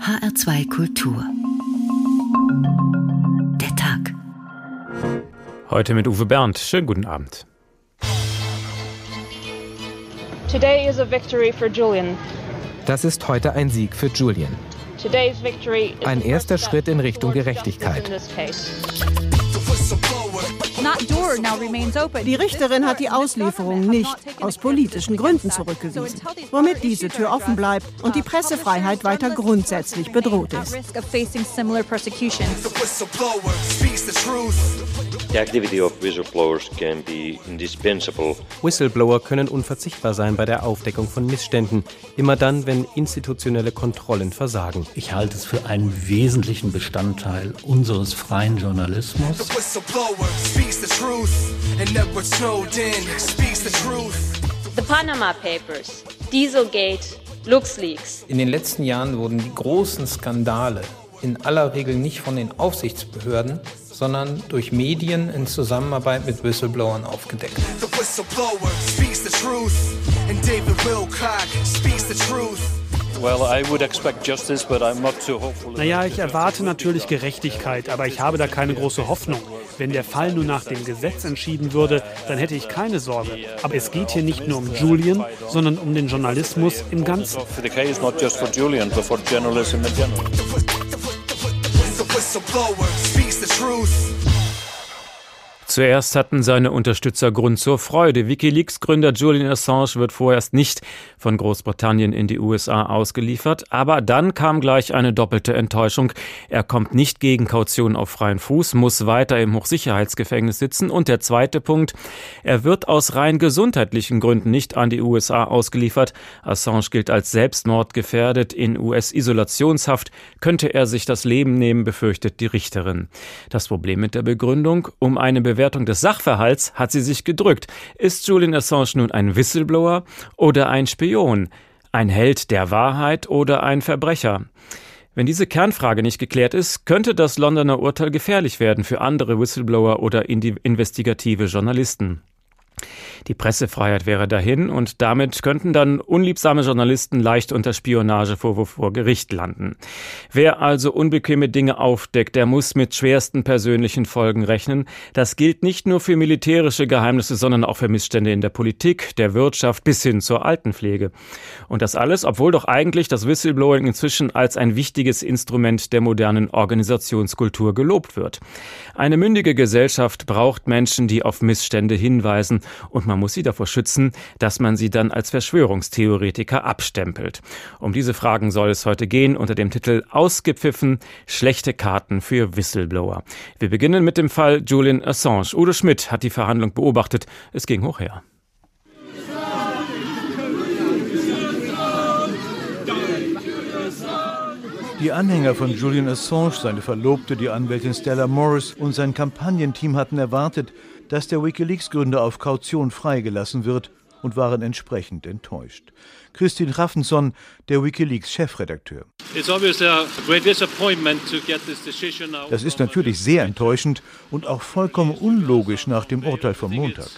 HR2 Kultur. Der Tag. Heute mit Uwe Bernd. Schönen guten Abend. Today is a victory for Julian. Das ist heute ein Sieg für Julian. Today's victory is Ein erster Schritt in Richtung Gerechtigkeit. Die Richterin hat die Auslieferung nicht aus politischen Gründen zurückgewiesen, womit diese Tür offen bleibt und die Pressefreiheit weiter grundsätzlich bedroht ist. Whistleblower speaks the truth. The activity of whistleblowers can be indispensable Whistleblower können unverzichtbar sein bei der Aufdeckung von Missständen, immer dann, wenn institutionelle Kontrollen versagen. Ich halte es für einen wesentlichen Bestandteil unseres freien Journalismus. The Panama Papers, Dieselgate, LuxLeaks. In den letzten Jahren wurden die großen Skandale in aller Regel nicht von den Aufsichtsbehörden, sondern durch Medien in Zusammenarbeit mit Whistleblowern aufgedeckt. The whistleblower speaks the truth. And David Wilcock speaks the truth. Well, I would expect justice, but I'm not too hopeful. Naja, ich erwarte natürlich Gerechtigkeit, aber ich habe da keine große Hoffnung. Wenn der Fall nur nach dem Gesetz entschieden würde, dann hätte ich keine Sorge. Aber es geht hier nicht nur um Julian, sondern um den Journalismus im Ganzen. For the truth. Zuerst hatten seine Unterstützer Grund zur Freude. Wikileaks-Gründer Julian Assange wird vorerst nicht von Großbritannien in die USA ausgeliefert, aber dann kam gleich eine doppelte Enttäuschung. Er kommt nicht gegen Kaution auf freien Fuß, muss weiter im Hochsicherheitsgefängnis sitzen und der zweite Punkt, er wird aus rein gesundheitlichen Gründen nicht an die USA ausgeliefert. Assange gilt als selbstmordgefährdet in US-Isolationshaft, könnte er sich das Leben nehmen, befürchtet die Richterin. Das Problem mit der Begründung, um eine Bewertung des Sachverhalts hat sie sich gedrückt. Ist Julian Assange nun ein Whistleblower oder ein Spion? Ein Held der Wahrheit oder ein Verbrecher? Wenn diese Kernfrage nicht geklärt ist, könnte das Londoner Urteil gefährlich werden für andere Whistleblower oder investigative Journalisten. Die Pressefreiheit wäre dahin und damit könnten dann unliebsame Journalisten leicht unter Spionagevorwurf vor Gericht landen. Wer also unbequeme Dinge aufdeckt, der muss mit schwersten persönlichen Folgen rechnen. Das gilt nicht nur für militärische Geheimnisse, sondern auch für Missstände in der Politik, der Wirtschaft bis hin zur Altenpflege. Und das alles, obwohl doch eigentlich das Whistleblowing inzwischen als ein wichtiges Instrument der modernen Organisationskultur gelobt wird. Eine mündige Gesellschaft braucht Menschen, die auf Missstände hinweisen und man muss sie davor schützen, dass man sie dann als Verschwörungstheoretiker abstempelt. Um diese Fragen soll es heute gehen unter dem Titel Ausgepfiffen, schlechte Karten für Whistleblower. Wir beginnen mit dem Fall Julian Assange. Udo Schmidt hat die Verhandlung beobachtet. Es ging hoch her. Die Anhänger von Julian Assange, seine Verlobte, die Anwältin Stella Morris und sein Kampagnenteam hatten erwartet, dass der Wikileaks-Gründer auf Kaution freigelassen wird und waren entsprechend enttäuscht. Christine Raffenson, der Wikileaks-Chefredakteur. Das ist natürlich sehr enttäuschend und auch vollkommen unlogisch nach dem Urteil vom Montag.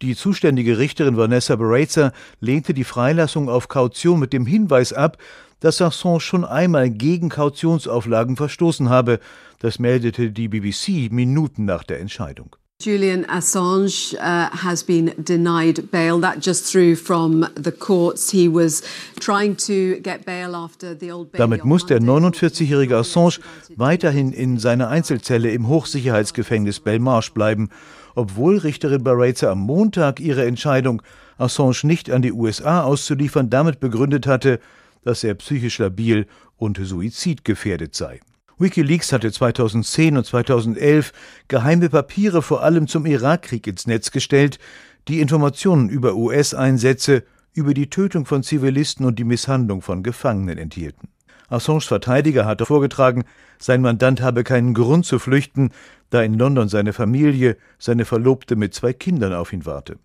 Die zuständige Richterin Vanessa Baraitser lehnte die Freilassung auf Kaution mit dem Hinweis ab, dass Assange schon einmal gegen Kautionsauflagen verstoßen habe. Das meldete die BBC Minuten nach der Entscheidung. Julian Assange uh, has been denied bail. That just through from the courts. He was trying to get bail after the old bail. Damit muss der 49-jährige Assange weiterhin in seiner Einzelzelle im Hochsicherheitsgefängnis Belmarsh bleiben, obwohl Richterin Baraitser am Montag ihre Entscheidung, Assange nicht an die USA auszuliefern, damit begründet hatte, dass er psychisch labil und suizidgefährdet sei. Wikileaks hatte 2010 und 2011 geheime Papiere vor allem zum Irakkrieg ins Netz gestellt, die Informationen über US-Einsätze, über die Tötung von Zivilisten und die Misshandlung von Gefangenen enthielten. Assanges Verteidiger hatte vorgetragen, sein Mandant habe keinen Grund zu flüchten, da in London seine Familie, seine Verlobte mit zwei Kindern auf ihn warte.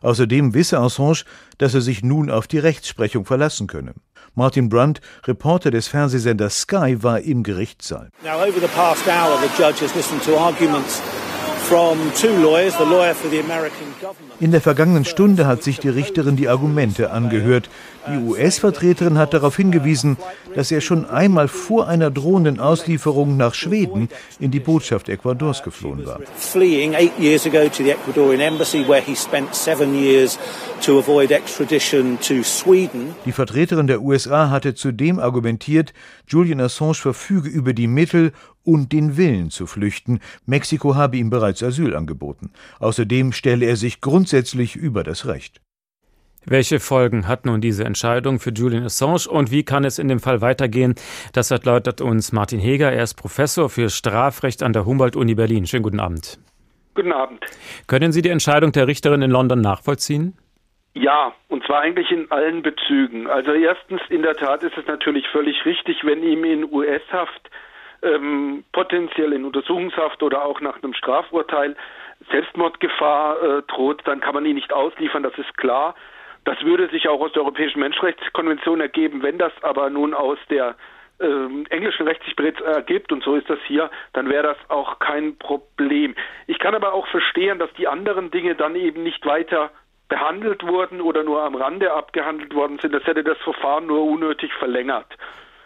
Außerdem wisse Assange, dass er sich nun auf die Rechtsprechung verlassen könne. Martin Brandt, Reporter des Fernsehsenders Sky, war im Gerichtssaal. Now over the past hour the judge has listened to arguments In der vergangenen Stunde hat sich die Richterin die Argumente angehört. Die US-Vertreterin hat darauf hingewiesen, dass er schon einmal vor einer drohenden Auslieferung nach Schweden in die Botschaft Ecuadors geflohen war. Die Vertreterin der USA hatte zudem argumentiert, Julian Assange verfüge über die Mittel und den Willen zu flüchten. Mexiko habe ihm bereits Asyl angeboten. Außerdem stelle er sich grundsätzlich über das Recht. Welche Folgen hat nun diese Entscheidung für Julian Assange und wie kann es in dem Fall weitergehen? Das erläutert uns Martin Heger. Er ist Professor für Strafrecht an der Humboldt-Uni Berlin. Schönen guten Abend. Guten Abend. Können Sie die Entscheidung der Richterin in London nachvollziehen? Ja, und zwar eigentlich in allen Bezügen. Also erstens, in der Tat ist es natürlich völlig richtig, wenn ihm in US-Haft ähm, potenziell in Untersuchungshaft oder auch nach einem Strafurteil Selbstmordgefahr äh, droht, dann kann man ihn nicht ausliefern, das ist klar. Das würde sich auch aus der Europäischen Menschenrechtskonvention ergeben. Wenn das aber nun aus der äh, englischen Recht ergibt, und so ist das hier, dann wäre das auch kein Problem. Ich kann aber auch verstehen, dass die anderen Dinge dann eben nicht weiter behandelt wurden oder nur am Rande abgehandelt worden sind. Das hätte das Verfahren nur unnötig verlängert.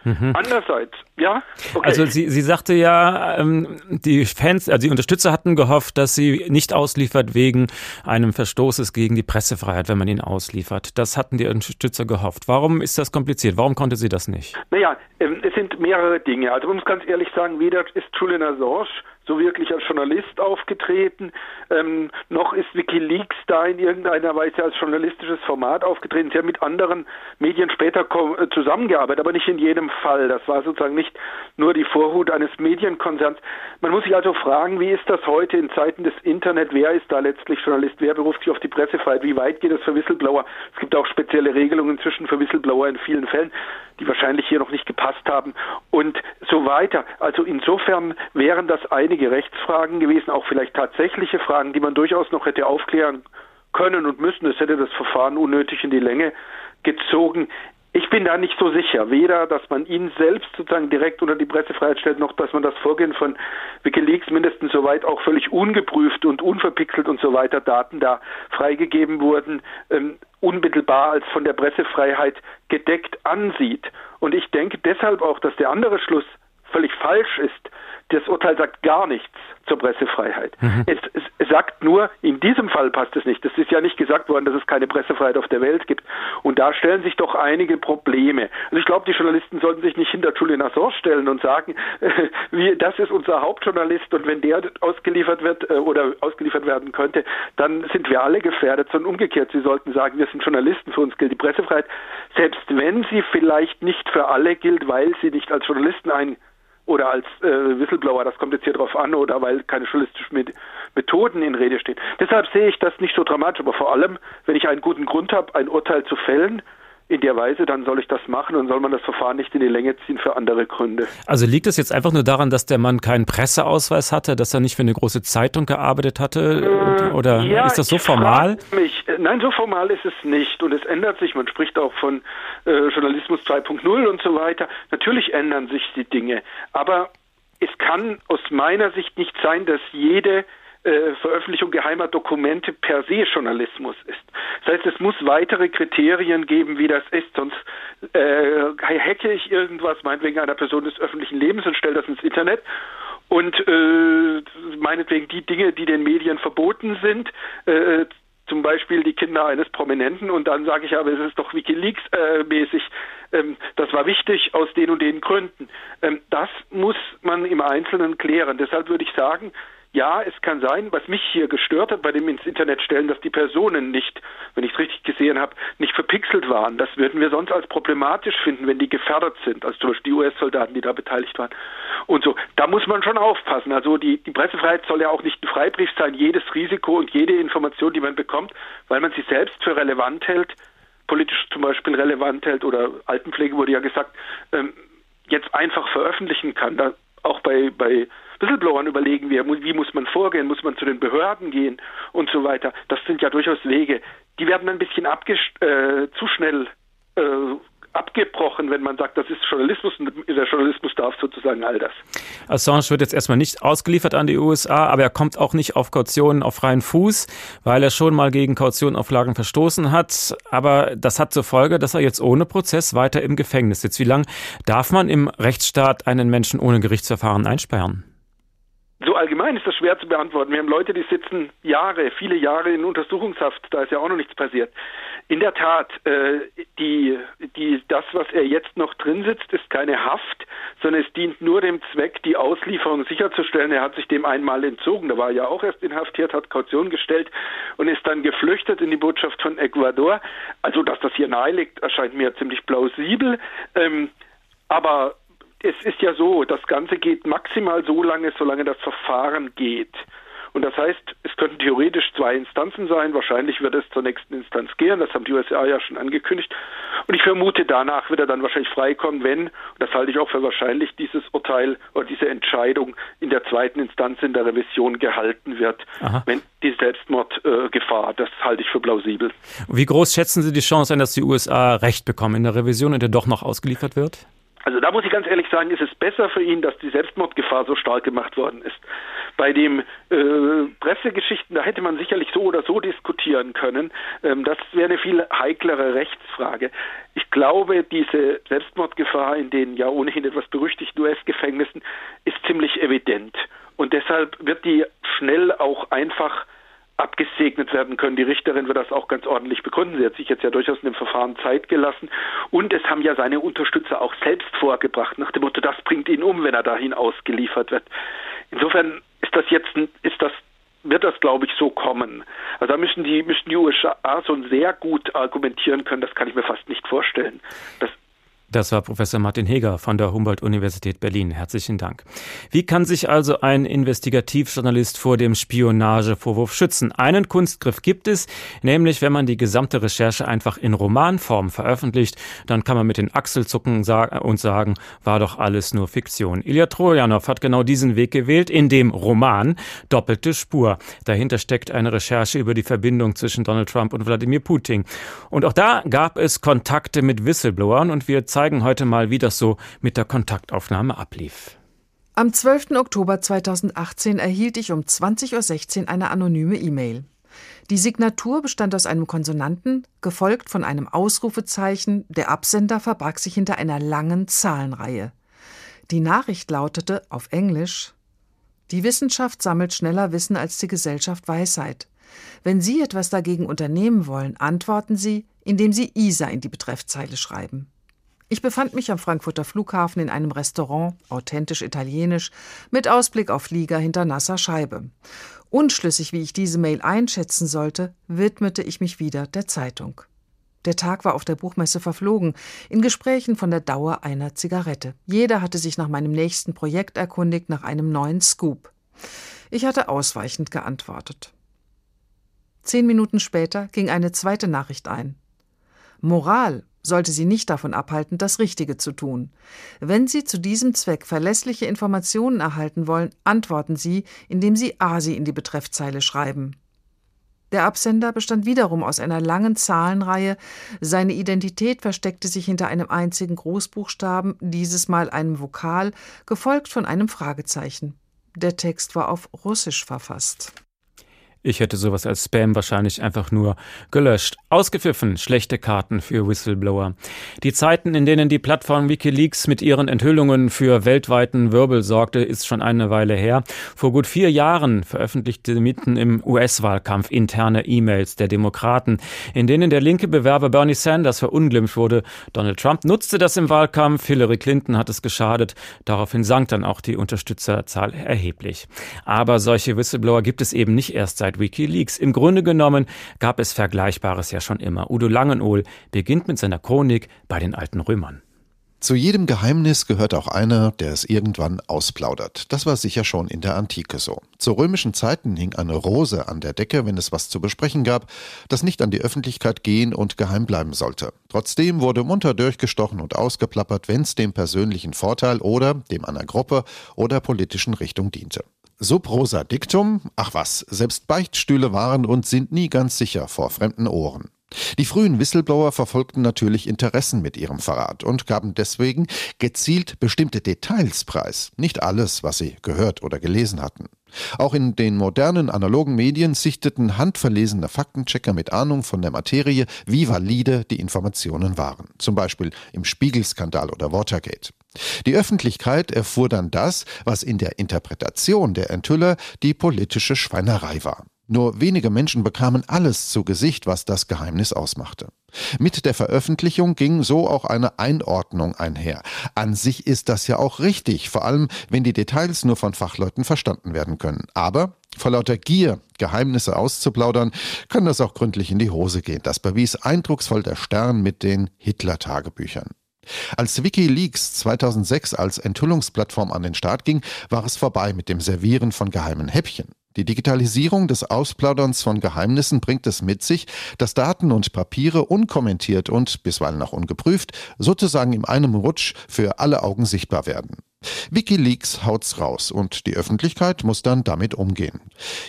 Mhm. Andererseits, ja. Okay. Also sie, sie sagte ja, ähm, die Fans, also die Unterstützer hatten gehofft, dass sie nicht ausliefert wegen einem Verstoßes gegen die Pressefreiheit, wenn man ihn ausliefert. Das hatten die Unterstützer gehofft. Warum ist das kompliziert? Warum konnte sie das nicht? Naja, ähm, es sind mehrere Dinge. Also man muss ganz ehrlich sagen, weder ist Julian Assange so wirklich als Journalist aufgetreten, ähm, noch ist WikiLeaks da in irgendeiner Weise als journalistisches Format aufgetreten. Sie haben mit anderen Medien später äh, zusammengearbeitet, aber nicht in jedem Fall. Das war sozusagen nicht nur die Vorhut eines Medienkonzerns. Man muss sich also fragen, wie ist das heute in Zeiten des Internet? Wer ist da letztlich Journalist? Wer beruft sich auf die Pressefreiheit? Wie weit geht es für Whistleblower? Es gibt auch spezielle Regelungen inzwischen für Whistleblower in vielen Fällen, die wahrscheinlich hier noch nicht gepasst haben und so weiter. Also insofern wären das einige Rechtsfragen gewesen, auch vielleicht tatsächliche Fragen, die man durchaus noch hätte aufklären können und müssen. Es hätte das Verfahren unnötig in die Länge gezogen. Ich bin da nicht so sicher, weder, dass man ihn selbst sozusagen direkt unter die Pressefreiheit stellt, noch dass man das Vorgehen von Wikileaks mindestens soweit auch völlig ungeprüft und unverpixelt und so weiter Daten da freigegeben wurden, ähm, unmittelbar als von der Pressefreiheit gedeckt ansieht. Und ich denke deshalb auch, dass der andere Schluss völlig falsch ist, das Urteil sagt gar nichts zur Pressefreiheit. Mhm. Es, es, sagt nur, in diesem Fall passt es nicht. Es ist ja nicht gesagt worden, dass es keine Pressefreiheit auf der Welt gibt. Und da stellen sich doch einige Probleme. Also ich glaube, die Journalisten sollten sich nicht hinter Julian Assange stellen und sagen, äh, wie, das ist unser Hauptjournalist und wenn der ausgeliefert wird äh, oder ausgeliefert werden könnte, dann sind wir alle gefährdet, sondern umgekehrt. Sie sollten sagen, wir sind Journalisten, für uns gilt die Pressefreiheit, selbst wenn sie vielleicht nicht für alle gilt, weil sie nicht als Journalisten ein oder als äh, Whistleblower, das kommt jetzt hier drauf an, oder weil keine journalistischen Methoden in Rede stehen. Deshalb sehe ich das nicht so dramatisch, aber vor allem, wenn ich einen guten Grund habe, ein Urteil zu fällen, in der Weise, dann soll ich das machen und soll man das Verfahren nicht in die Länge ziehen für andere Gründe. Also liegt es jetzt einfach nur daran, dass der Mann keinen Presseausweis hatte, dass er nicht für eine große Zeitung gearbeitet hatte? Äh, Oder ja, ist das so formal? Mich. Äh, nein, so formal ist es nicht. Und es ändert sich. Man spricht auch von äh, Journalismus 2.0 und so weiter. Natürlich ändern sich die Dinge. Aber es kann aus meiner Sicht nicht sein, dass jede äh, Veröffentlichung geheimer Dokumente per se Journalismus ist. Das heißt, es muss weitere Kriterien geben, wie das ist, sonst äh, hacke ich irgendwas, meinetwegen einer Person des öffentlichen Lebens und stelle das ins Internet und äh, meinetwegen die Dinge, die den Medien verboten sind, äh, zum Beispiel die Kinder eines Prominenten und dann sage ich aber, es ist doch Wikileaks-mäßig, äh, ähm, das war wichtig aus den und den Gründen. Ähm, das muss man im Einzelnen klären. Deshalb würde ich sagen, ja, es kann sein, was mich hier gestört hat bei dem ins Internet stellen, dass die Personen nicht, wenn ich es richtig gesehen habe, nicht verpixelt waren. Das würden wir sonst als problematisch finden, wenn die gefährdet sind, also zum Beispiel die US-Soldaten, die da beteiligt waren. Und so, da muss man schon aufpassen. Also die, die Pressefreiheit soll ja auch nicht ein Freibrief sein, jedes Risiko und jede Information, die man bekommt, weil man sie selbst für relevant hält, politisch zum Beispiel relevant hält oder Altenpflege wurde ja gesagt, ähm, jetzt einfach veröffentlichen kann. Da, auch bei, bei Whistleblowern überlegen wir, wie muss man vorgehen, muss man zu den Behörden gehen und so weiter. Das sind ja durchaus Wege. Die werden ein bisschen äh, zu schnell äh, ab abgebrochen, wenn man sagt, das ist Journalismus und der Journalismus darf sozusagen all das. Assange wird jetzt erstmal nicht ausgeliefert an die USA, aber er kommt auch nicht auf Kautionen auf freien Fuß, weil er schon mal gegen Kautionauflagen verstoßen hat. Aber das hat zur Folge, dass er jetzt ohne Prozess weiter im Gefängnis sitzt. Wie lange darf man im Rechtsstaat einen Menschen ohne Gerichtsverfahren einsperren? So allgemein ist das schwer zu beantworten. Wir haben Leute, die sitzen Jahre, viele Jahre in Untersuchungshaft, da ist ja auch noch nichts passiert. In der Tat, äh, die, die, das, was er jetzt noch drin sitzt, ist keine Haft, sondern es dient nur dem Zweck, die Auslieferung sicherzustellen. Er hat sich dem einmal entzogen, da war er ja auch erst inhaftiert, hat Kaution gestellt und ist dann geflüchtet in die Botschaft von Ecuador. Also, dass das hier nahe liegt, erscheint mir ziemlich plausibel. Ähm, aber es ist ja so, das Ganze geht maximal so lange, solange das Verfahren geht. Und das heißt, es könnten theoretisch zwei Instanzen sein. Wahrscheinlich wird es zur nächsten Instanz gehen. Das haben die USA ja schon angekündigt. Und ich vermute, danach wird er dann wahrscheinlich freikommen, wenn, und das halte ich auch für wahrscheinlich, dieses Urteil oder diese Entscheidung in der zweiten Instanz in der Revision gehalten wird. Aha. Wenn die Selbstmordgefahr, das halte ich für plausibel. Wie groß schätzen Sie die Chance ein, dass die USA Recht bekommen in der Revision und er doch noch ausgeliefert wird? Also da muss ich ganz ehrlich sagen, ist es besser für ihn, dass die Selbstmordgefahr so stark gemacht worden ist. Bei den äh, Pressegeschichten, da hätte man sicherlich so oder so diskutieren können. Ähm, das wäre eine viel heiklere Rechtsfrage. Ich glaube, diese Selbstmordgefahr in den ja ohnehin etwas berüchtigten US-Gefängnissen ist ziemlich evident. Und deshalb wird die schnell auch einfach abgesegnet werden können. Die Richterin wird das auch ganz ordentlich begründen. Sie hat sich jetzt ja durchaus in dem Verfahren Zeit gelassen. Und es haben ja seine Unterstützer auch selbst vorgebracht, nach dem Motto, das bringt ihn um, wenn er dahin ausgeliefert wird. Insofern ist das jetzt, ist das wird das, glaube ich, so kommen. Also da müssen die, müssen die USA so sehr gut argumentieren können, das kann ich mir fast nicht vorstellen. Das das war Professor Martin Heger von der Humboldt-Universität Berlin. Herzlichen Dank. Wie kann sich also ein Investigativjournalist vor dem Spionagevorwurf schützen? Einen Kunstgriff gibt es, nämlich wenn man die gesamte Recherche einfach in Romanform veröffentlicht, dann kann man mit den Achselzucken und sagen, war doch alles nur Fiktion. Ilya Trojanow hat genau diesen Weg gewählt in dem Roman Doppelte Spur. Dahinter steckt eine Recherche über die Verbindung zwischen Donald Trump und Wladimir Putin. Und auch da gab es Kontakte mit Whistleblowern und wir zeigen zeigen heute mal, wie das so mit der Kontaktaufnahme ablief. Am 12. Oktober 2018 erhielt ich um 20.16 Uhr eine anonyme E-Mail. Die Signatur bestand aus einem Konsonanten, gefolgt von einem Ausrufezeichen, der Absender verbarg sich hinter einer langen Zahlenreihe. Die Nachricht lautete auf Englisch Die Wissenschaft sammelt schneller Wissen als die Gesellschaft Weisheit. Wenn Sie etwas dagegen unternehmen wollen, antworten Sie, indem Sie ISA in die Betreffzeile schreiben. Ich befand mich am Frankfurter Flughafen in einem Restaurant, authentisch italienisch, mit Ausblick auf Flieger hinter nasser Scheibe. Unschlüssig, wie ich diese Mail einschätzen sollte, widmete ich mich wieder der Zeitung. Der Tag war auf der Buchmesse verflogen, in Gesprächen von der Dauer einer Zigarette. Jeder hatte sich nach meinem nächsten Projekt erkundigt, nach einem neuen Scoop. Ich hatte ausweichend geantwortet. Zehn Minuten später ging eine zweite Nachricht ein. Moral sollte sie nicht davon abhalten, das Richtige zu tun. Wenn Sie zu diesem Zweck verlässliche Informationen erhalten wollen, antworten Sie, indem Sie ASI in die Betreffzeile schreiben. Der Absender bestand wiederum aus einer langen Zahlenreihe, seine Identität versteckte sich hinter einem einzigen Großbuchstaben, dieses Mal einem Vokal, gefolgt von einem Fragezeichen. Der Text war auf Russisch verfasst. Ich hätte sowas als Spam wahrscheinlich einfach nur gelöscht. Ausgepfiffen, schlechte Karten für Whistleblower. Die Zeiten, in denen die Plattform Wikileaks mit ihren Enthüllungen für weltweiten Wirbel sorgte, ist schon eine Weile her. Vor gut vier Jahren veröffentlichte mitten im US-Wahlkampf interne E-Mails der Demokraten, in denen der linke Bewerber Bernie Sanders verunglimpft wurde. Donald Trump nutzte das im Wahlkampf, Hillary Clinton hat es geschadet. Daraufhin sank dann auch die Unterstützerzahl erheblich. Aber solche Whistleblower gibt es eben nicht erst seit seit Wikileaks. Im Grunde genommen gab es Vergleichbares ja schon immer. Udo Langenohl beginnt mit seiner Chronik bei den alten Römern. Zu jedem Geheimnis gehört auch einer, der es irgendwann ausplaudert. Das war sicher schon in der Antike so. Zu römischen Zeiten hing eine Rose an der Decke, wenn es was zu besprechen gab, das nicht an die Öffentlichkeit gehen und geheim bleiben sollte. Trotzdem wurde munter durchgestochen und ausgeplappert, wenn es dem persönlichen Vorteil oder dem einer Gruppe oder politischen Richtung diente. Sub rosa dictum, ach was, selbst Beichtstühle waren und sind nie ganz sicher vor fremden Ohren. Die frühen Whistleblower verfolgten natürlich Interessen mit ihrem Verrat und gaben deswegen gezielt bestimmte Details preis, nicht alles, was sie gehört oder gelesen hatten. Auch in den modernen analogen Medien sichteten handverlesene Faktenchecker mit Ahnung von der Materie, wie valide die Informationen waren, zum Beispiel im Spiegelskandal oder Watergate. Die Öffentlichkeit erfuhr dann das, was in der Interpretation der Enthüller die politische Schweinerei war. Nur wenige Menschen bekamen alles zu Gesicht, was das Geheimnis ausmachte. Mit der Veröffentlichung ging so auch eine Einordnung einher. An sich ist das ja auch richtig, vor allem wenn die Details nur von Fachleuten verstanden werden können. Aber vor lauter Gier, Geheimnisse auszuplaudern, kann das auch gründlich in die Hose gehen. Das bewies eindrucksvoll der Stern mit den Hitler-Tagebüchern. Als Wikileaks 2006 als Enthüllungsplattform an den Start ging, war es vorbei mit dem Servieren von geheimen Häppchen. Die Digitalisierung des Ausplauderns von Geheimnissen bringt es mit sich, dass Daten und Papiere unkommentiert und bisweilen auch ungeprüft sozusagen in einem Rutsch für alle Augen sichtbar werden. Wikileaks haut's raus und die Öffentlichkeit muss dann damit umgehen.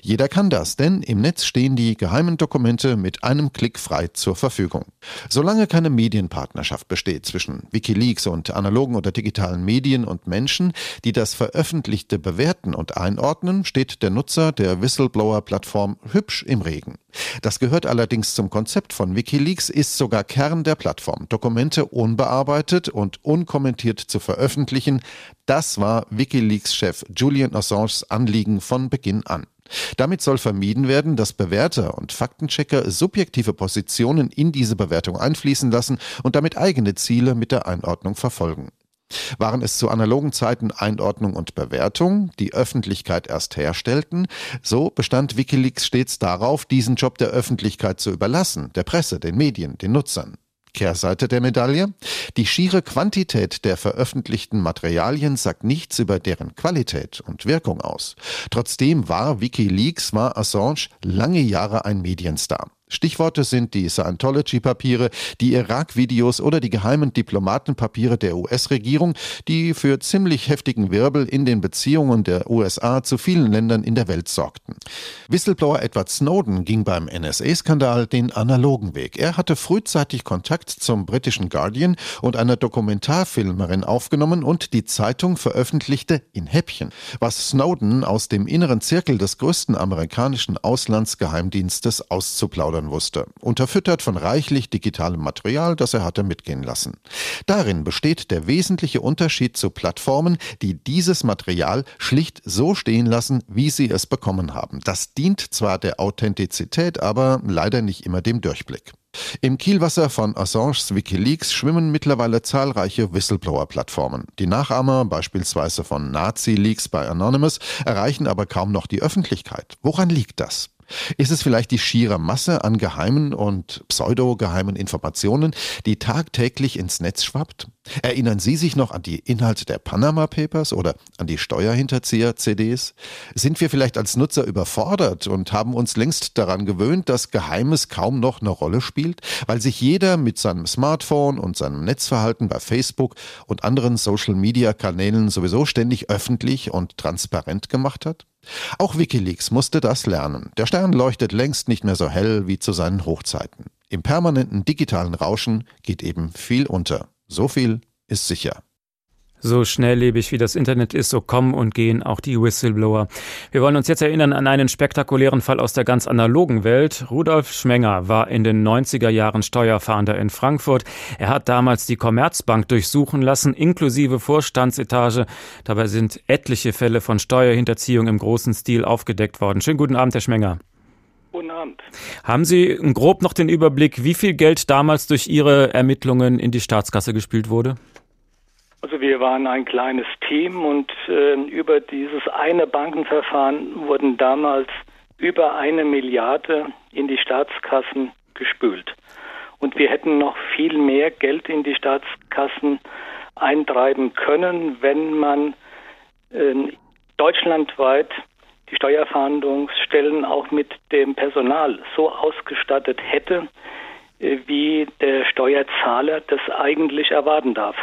Jeder kann das, denn im Netz stehen die geheimen Dokumente mit einem Klick frei zur Verfügung. Solange keine Medienpartnerschaft besteht zwischen Wikileaks und analogen oder digitalen Medien und Menschen, die das Veröffentlichte bewerten und einordnen, steht der Nutzer der Whistleblower-Plattform hübsch im Regen. Das gehört allerdings zum Konzept von Wikileaks, ist sogar Kern der Plattform, Dokumente unbearbeitet und unkommentiert zu veröffentlichen. Das war Wikileaks-Chef Julian Assanges Anliegen von Beginn an. Damit soll vermieden werden, dass Bewerter und Faktenchecker subjektive Positionen in diese Bewertung einfließen lassen und damit eigene Ziele mit der Einordnung verfolgen. Waren es zu analogen Zeiten Einordnung und Bewertung, die Öffentlichkeit erst herstellten, so bestand Wikileaks stets darauf, diesen Job der Öffentlichkeit zu überlassen, der Presse, den Medien, den Nutzern. Kehrseite der Medaille? Die schiere Quantität der veröffentlichten Materialien sagt nichts über deren Qualität und Wirkung aus. Trotzdem war Wikileaks, war Assange lange Jahre ein Medienstar. Stichworte sind die Scientology-Papiere, die Irak-Videos oder die geheimen Diplomatenpapiere der US-Regierung, die für ziemlich heftigen Wirbel in den Beziehungen der USA zu vielen Ländern in der Welt sorgten. Whistleblower Edward Snowden ging beim NSA-Skandal den analogen Weg. Er hatte frühzeitig Kontakt zum britischen Guardian und einer Dokumentarfilmerin aufgenommen und die Zeitung veröffentlichte in Häppchen, was Snowden aus dem inneren Zirkel des größten amerikanischen Auslandsgeheimdienstes auszuplaudern füttern wusste, unterfüttert von reichlich digitalem Material, das er hatte mitgehen lassen. Darin besteht der wesentliche Unterschied zu Plattformen, die dieses Material schlicht so stehen lassen, wie sie es bekommen haben. Das dient zwar der Authentizität, aber leider nicht immer dem Durchblick. Im Kielwasser von Assanges Wikileaks schwimmen mittlerweile zahlreiche Whistleblower-Plattformen. Die Nachahmer, beispielsweise von Nazi-Leaks bei Anonymous, erreichen aber kaum noch die Öffentlichkeit. Woran liegt das? Ist es vielleicht die schiere Masse an geheimen und pseudogeheimen Informationen, die tagtäglich ins Netz schwappt? Erinnern Sie sich noch an die Inhalte der Panama Papers oder an die Steuerhinterzieher-CDs? Sind wir vielleicht als Nutzer überfordert und haben uns längst daran gewöhnt, dass Geheimes kaum noch eine Rolle spielt, weil sich jeder mit seinem Smartphone und seinem Netzverhalten bei Facebook und anderen Social-Media-Kanälen sowieso ständig öffentlich und transparent gemacht hat? Auch Wikileaks musste das lernen. Der Stern leuchtet längst nicht mehr so hell wie zu seinen Hochzeiten. Im permanenten digitalen Rauschen geht eben viel unter. So viel ist sicher. So schnelllebig wie das Internet ist, so kommen und gehen auch die Whistleblower. Wir wollen uns jetzt erinnern an einen spektakulären Fall aus der ganz analogen Welt. Rudolf Schmenger war in den 90er Jahren Steuerfahnder in Frankfurt. Er hat damals die Commerzbank durchsuchen lassen, inklusive Vorstandsetage. Dabei sind etliche Fälle von Steuerhinterziehung im großen Stil aufgedeckt worden. Schönen guten Abend, Herr Schmenger. Guten Abend. Haben Sie grob noch den Überblick, wie viel Geld damals durch Ihre Ermittlungen in die Staatskasse gespült wurde? Also wir waren ein kleines Team und äh, über dieses eine Bankenverfahren wurden damals über eine Milliarde in die Staatskassen gespült. Und wir hätten noch viel mehr Geld in die Staatskassen eintreiben können, wenn man äh, deutschlandweit die Steuerfahndungsstellen auch mit dem Personal so ausgestattet hätte, äh, wie der Steuerzahler das eigentlich erwarten darf.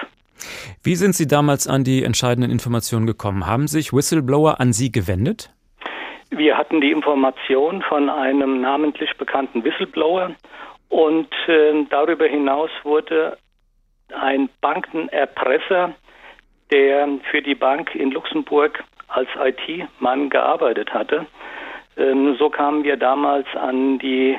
Wie sind Sie damals an die entscheidenden Informationen gekommen? Haben sich Whistleblower an Sie gewendet? Wir hatten die Information von einem namentlich bekannten Whistleblower Und äh, darüber hinaus wurde ein Bankenerpresser, der für die Bank in Luxemburg als IT-Mann gearbeitet hatte. Ähm, so kamen wir damals an die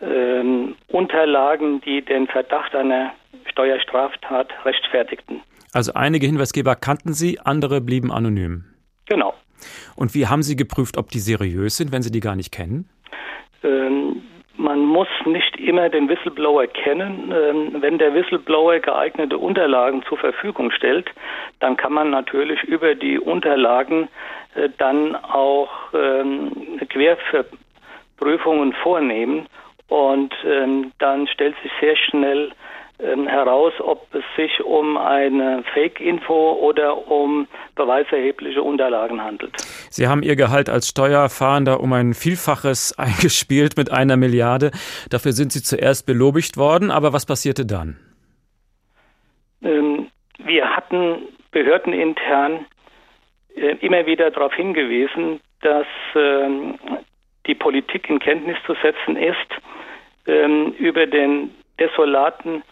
ähm, Unterlagen, die den Verdacht einer Steuerstraftat rechtfertigten. Also einige Hinweisgeber kannten Sie, andere blieben anonym. Genau. Und wie haben Sie geprüft, ob die seriös sind, wenn Sie die gar nicht kennen? Ähm, man muss nicht immer den Whistleblower kennen. Ähm, wenn der Whistleblower geeignete Unterlagen zur Verfügung stellt, dann kann man natürlich über die Unterlagen äh, dann auch ähm, Querverprüfungen vornehmen und ähm, dann stellt sich sehr schnell heraus, ob es sich um eine Fake-Info oder um beweiserhebliche Unterlagen handelt. Sie haben Ihr Gehalt als Steuerfahnder um ein Vielfaches eingespielt mit einer Milliarde. Dafür sind Sie zuerst belobigt worden. Aber was passierte dann? Ähm, wir hatten behördenintern äh, immer wieder darauf hingewiesen, dass ähm, die Politik in Kenntnis zu setzen ist über den desolaten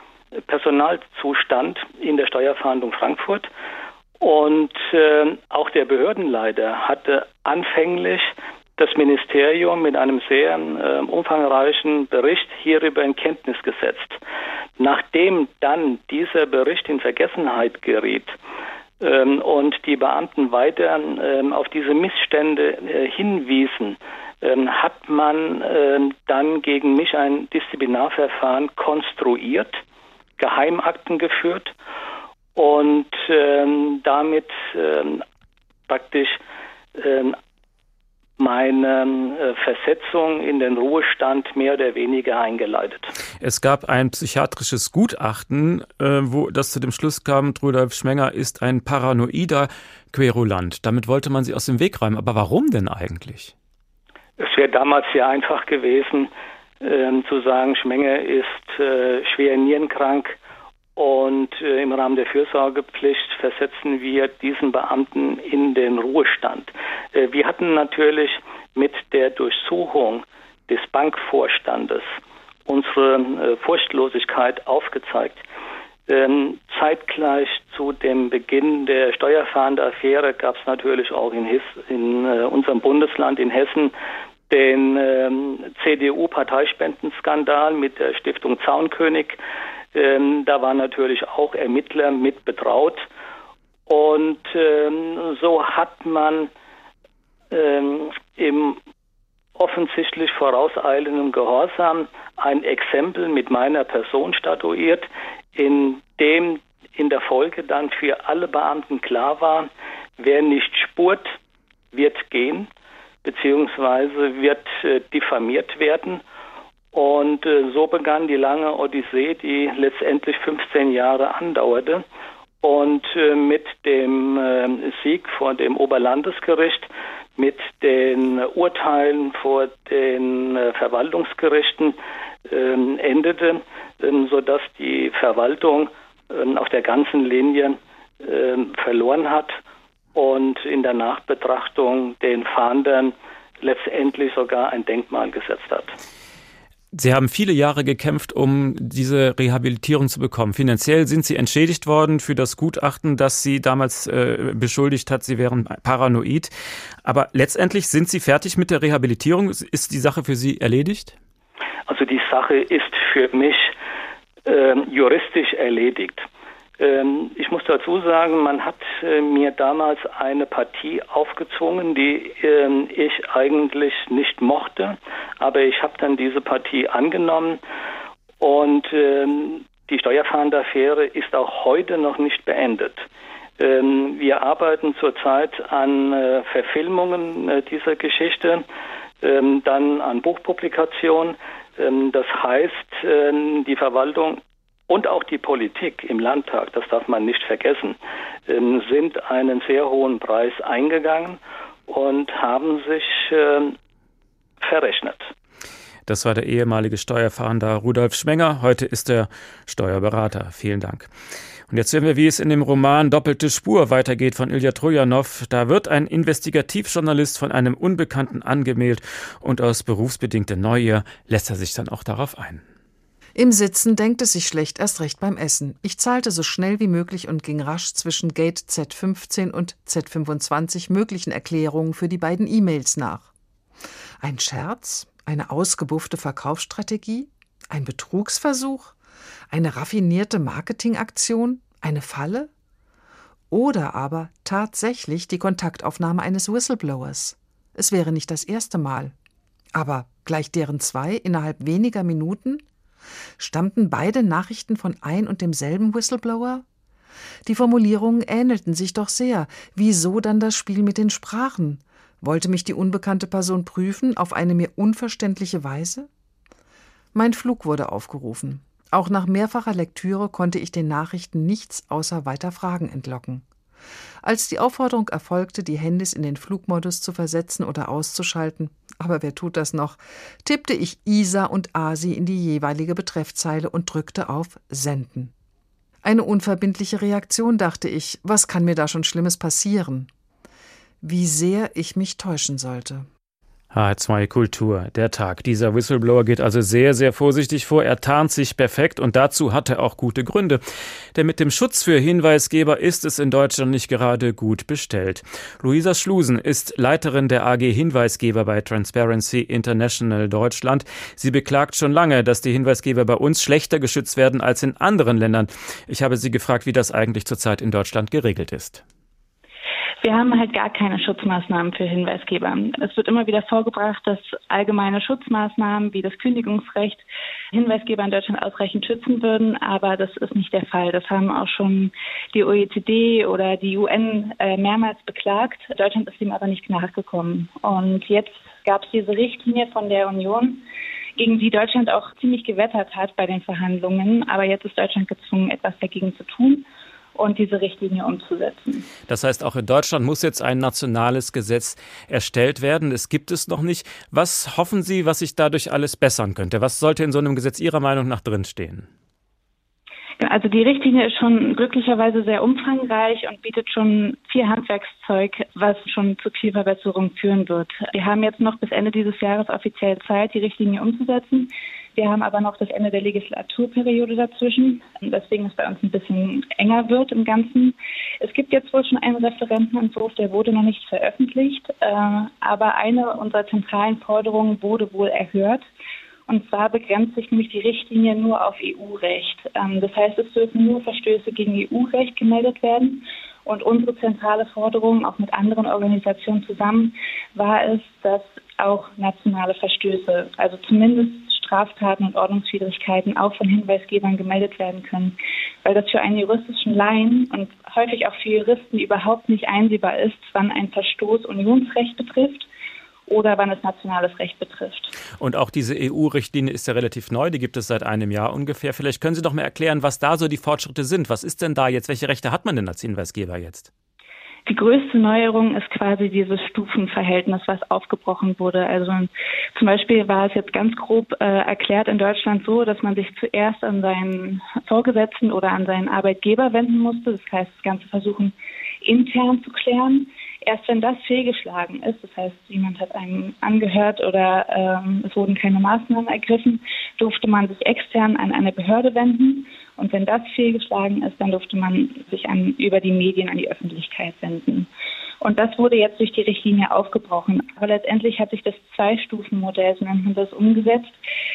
Personalzustand in der Steuerfahndung Frankfurt. Und äh, auch der Behördenleiter hatte anfänglich das Ministerium mit einem sehr äh, umfangreichen Bericht hierüber in Kenntnis gesetzt. Nachdem dann dieser Bericht in Vergessenheit geriet ähm, und die Beamten weiter ähm, auf diese Missstände äh, hinwiesen, ähm, hat man ähm, dann gegen mich ein Disziplinarverfahren konstruiert Geheimakten geführt und ähm, damit ähm, praktisch ähm, meine äh, Versetzung in den Ruhestand mehr oder weniger eingeleitet. Es gab ein psychiatrisches Gutachten, äh, wo das zu dem Schluss kam, Rudolf Schmenger ist ein paranoider Querulant. Damit wollte man sie aus dem Weg räumen. Aber warum denn eigentlich? Es wäre damals sehr einfach gewesen, ähm, zu sagen, Schmenger ist äh, schwer nierenkrank und äh, im Rahmen der Fürsorgepflicht versetzen wir diesen Beamten in den Ruhestand. Äh, wir hatten natürlich mit der Durchsuchung des Bankvorstandes unsere äh, Furchtlosigkeit aufgezeigt. Ähm, zeitgleich zu dem Beginn der Steuerfahndaffäre gab es natürlich auch in, His in äh, unserem Bundesland in Hessen den ähm, CDU-Parteispendenskandal mit der Stiftung Zaunkönig. Ähm, da waren natürlich auch Ermittler mit betraut. Und ähm, so hat man ähm, im offensichtlich vorauseilenden Gehorsam ein Exempel mit meiner Person statuiert, in dem in der Folge dann für alle Beamten klar war, wer nicht spurt, wird gehen beziehungsweise wird äh, diffamiert werden. Und äh, so begann die lange Odyssee, die letztendlich 15 Jahre andauerte. Und äh, mit dem äh, Sieg vor dem Oberlandesgericht, mit den Urteilen vor den äh, Verwaltungsgerichten ähm, endete, ähm, sodass die Verwaltung ähm, auf der ganzen Linie verloren hat und in der Nachbetrachtung den Fahndern letztendlich sogar ein Denkmal gesetzt hat. Sie haben viele Jahre gekämpft, um diese Rehabilitierung zu bekommen. Finanziell sind Sie entschädigt worden für das Gutachten, das Sie damals äh, beschuldigt hat, Sie wären paranoid. Aber letztendlich sind Sie fertig mit der Rehabilitierung? Ist die Sache für Sie erledigt? Also die Sache ist für mich äh, juristisch erledigt. Ähm, ich muss dazu sagen, man hat äh, mir damals eine Partie aufgezwungen, die ähm, ich eigentlich nicht mochte, aber ich habe dann diese Partie angenommen und ähm, die Steuerfahndaffäre ist auch heute noch nicht beendet. Wir arbeiten zurzeit an äh, Verfilmungen äh, dieser Geschichte, dann an Buchpublikation. Das heißt, die Verwaltung und auch die Politik im Landtag, das darf man nicht vergessen, ähm, sind einen sehr hohen Preis eingegangen und haben sich ähm, verrechnet. Das war der ehemalige Steuerfahnder Rudolf Schmenger. Heute ist er Steuerberater. Vielen Dank. Und jetzt sehen wir, wie es in dem Roman Doppelte Spur weitergeht von Ilja Trojanow. Da wird ein Investigativjournalist von einem Unbekannten angemeldet und aus berufsbedingter Neugier lässt er sich dann auch darauf ein. Im Sitzen denkt es sich schlecht, erst recht beim Essen. Ich zahlte so schnell wie möglich und ging rasch zwischen Gate Z15 und Z25 möglichen Erklärungen für die beiden E-Mails nach. Ein Scherz? Eine ausgebuffte Verkaufsstrategie? Ein Betrugsversuch? Eine raffinierte Marketingaktion? Eine Falle? Oder aber tatsächlich die Kontaktaufnahme eines Whistleblowers? Es wäre nicht das erste Mal. Aber gleich deren zwei innerhalb weniger Minuten? Stammten beide Nachrichten von ein und demselben Whistleblower? Die Formulierungen ähnelten sich doch sehr. Wieso dann das Spiel mit den Sprachen? Wollte mich die unbekannte Person prüfen auf eine mir unverständliche Weise? Mein Flug wurde aufgerufen. Auch nach mehrfacher Lektüre konnte ich den Nachrichten nichts außer weiter Fragen entlocken. Als die Aufforderung erfolgte, die Handys in den Flugmodus zu versetzen oder auszuschalten, aber wer tut das noch, tippte ich Isa und Asi in die jeweilige Betreffzeile und drückte auf Senden. Eine unverbindliche Reaktion, dachte ich, was kann mir da schon Schlimmes passieren? Wie sehr ich mich täuschen sollte. H2 Kultur, der Tag. Dieser Whistleblower geht also sehr, sehr vorsichtig vor. Er tarnt sich perfekt und dazu hat er auch gute Gründe. Denn mit dem Schutz für Hinweisgeber ist es in Deutschland nicht gerade gut bestellt. Luisa Schlusen ist Leiterin der AG Hinweisgeber bei Transparency International Deutschland. Sie beklagt schon lange, dass die Hinweisgeber bei uns schlechter geschützt werden als in anderen Ländern. Ich habe sie gefragt, wie das eigentlich zurzeit in Deutschland geregelt ist. Wir haben halt gar keine Schutzmaßnahmen für Hinweisgeber. Es wird immer wieder vorgebracht, dass allgemeine Schutzmaßnahmen wie das Kündigungsrecht Hinweisgeber in Deutschland ausreichend schützen würden, aber das ist nicht der Fall. Das haben auch schon die OECD oder die UN äh, mehrmals beklagt. Deutschland ist dem aber nicht nachgekommen. Und jetzt gab es diese Richtlinie von der Union, gegen die Deutschland auch ziemlich gewettert hat bei den Verhandlungen. Aber jetzt ist Deutschland gezwungen, etwas dagegen zu tun und diese Richtlinie umzusetzen. Das heißt, auch in Deutschland muss jetzt ein nationales Gesetz erstellt werden. Es gibt es noch nicht. Was hoffen Sie, was sich dadurch alles bessern könnte? Was sollte in so einem Gesetz Ihrer Meinung nach drinstehen? Also die Richtlinie ist schon glücklicherweise sehr umfangreich und bietet schon viel Handwerkszeug, was schon zu viel Verbesserung führen wird. Wir haben jetzt noch bis Ende dieses Jahres offiziell Zeit, die Richtlinie umzusetzen. Wir haben aber noch das Ende der Legislaturperiode dazwischen, weswegen es bei uns ein bisschen enger wird im Ganzen. Es gibt jetzt wohl schon einen Referentenentwurf, der wurde noch nicht veröffentlicht, äh, aber eine unserer zentralen Forderungen wurde wohl erhört. Und zwar begrenzt sich nämlich die Richtlinie nur auf EU-Recht. Ähm, das heißt, es dürfen nur Verstöße gegen EU-Recht gemeldet werden. Und unsere zentrale Forderung, auch mit anderen Organisationen zusammen, war es, dass auch nationale Verstöße, also zumindest Straftaten und Ordnungswidrigkeiten auch von Hinweisgebern gemeldet werden können, weil das für einen juristischen Laien und häufig auch für Juristen überhaupt nicht einsehbar ist, wann ein Verstoß Unionsrecht betrifft oder wann es nationales Recht betrifft. Und auch diese EU-Richtlinie ist ja relativ neu, die gibt es seit einem Jahr ungefähr. Vielleicht können Sie doch mal erklären, was da so die Fortschritte sind. Was ist denn da jetzt? Welche Rechte hat man denn als Hinweisgeber jetzt? Die größte Neuerung ist quasi dieses Stufenverhältnis, was aufgebrochen wurde. Also zum Beispiel war es jetzt ganz grob äh, erklärt in Deutschland so, dass man sich zuerst an seinen Vorgesetzten oder an seinen Arbeitgeber wenden musste. Das heißt, das Ganze versuchen intern zu klären. Erst wenn das fehlgeschlagen ist, das heißt, jemand hat einem angehört oder ähm, es wurden keine Maßnahmen ergriffen, durfte man sich extern an eine Behörde wenden. Und wenn das fehlgeschlagen ist, dann durfte man sich an, über die Medien an die Öffentlichkeit wenden. Und das wurde jetzt durch die Richtlinie aufgebrochen. Aber letztendlich hat sich das Zwei-Stufen-Modell, so nennt man das, umgesetzt.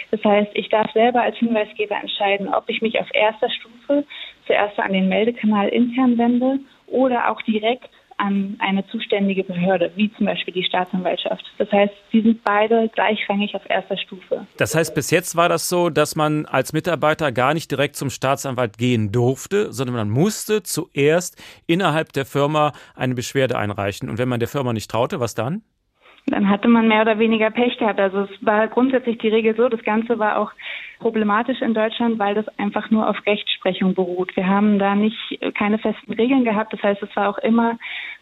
Das heißt, ich darf selber als Hinweisgeber entscheiden, ob ich mich auf erster Stufe zuerst an den Meldekanal intern wende oder auch direkt an eine zuständige Behörde, wie zum Beispiel die Staatsanwaltschaft. Das heißt, sie sind beide gleichrangig auf erster Stufe. Das heißt, bis jetzt war das so, dass man als Mitarbeiter gar nicht direkt zum Staatsanwalt gehen durfte, sondern man musste zuerst innerhalb der Firma eine Beschwerde einreichen. Und wenn man der Firma nicht traute, was dann? Dann hatte man mehr oder weniger Pech gehabt. Also es war grundsätzlich die Regel so, das Ganze war auch problematisch in Deutschland, weil das einfach nur auf Rechtsprechung beruht. Wir haben da nicht keine festen Regeln gehabt. Das heißt, es war auch immer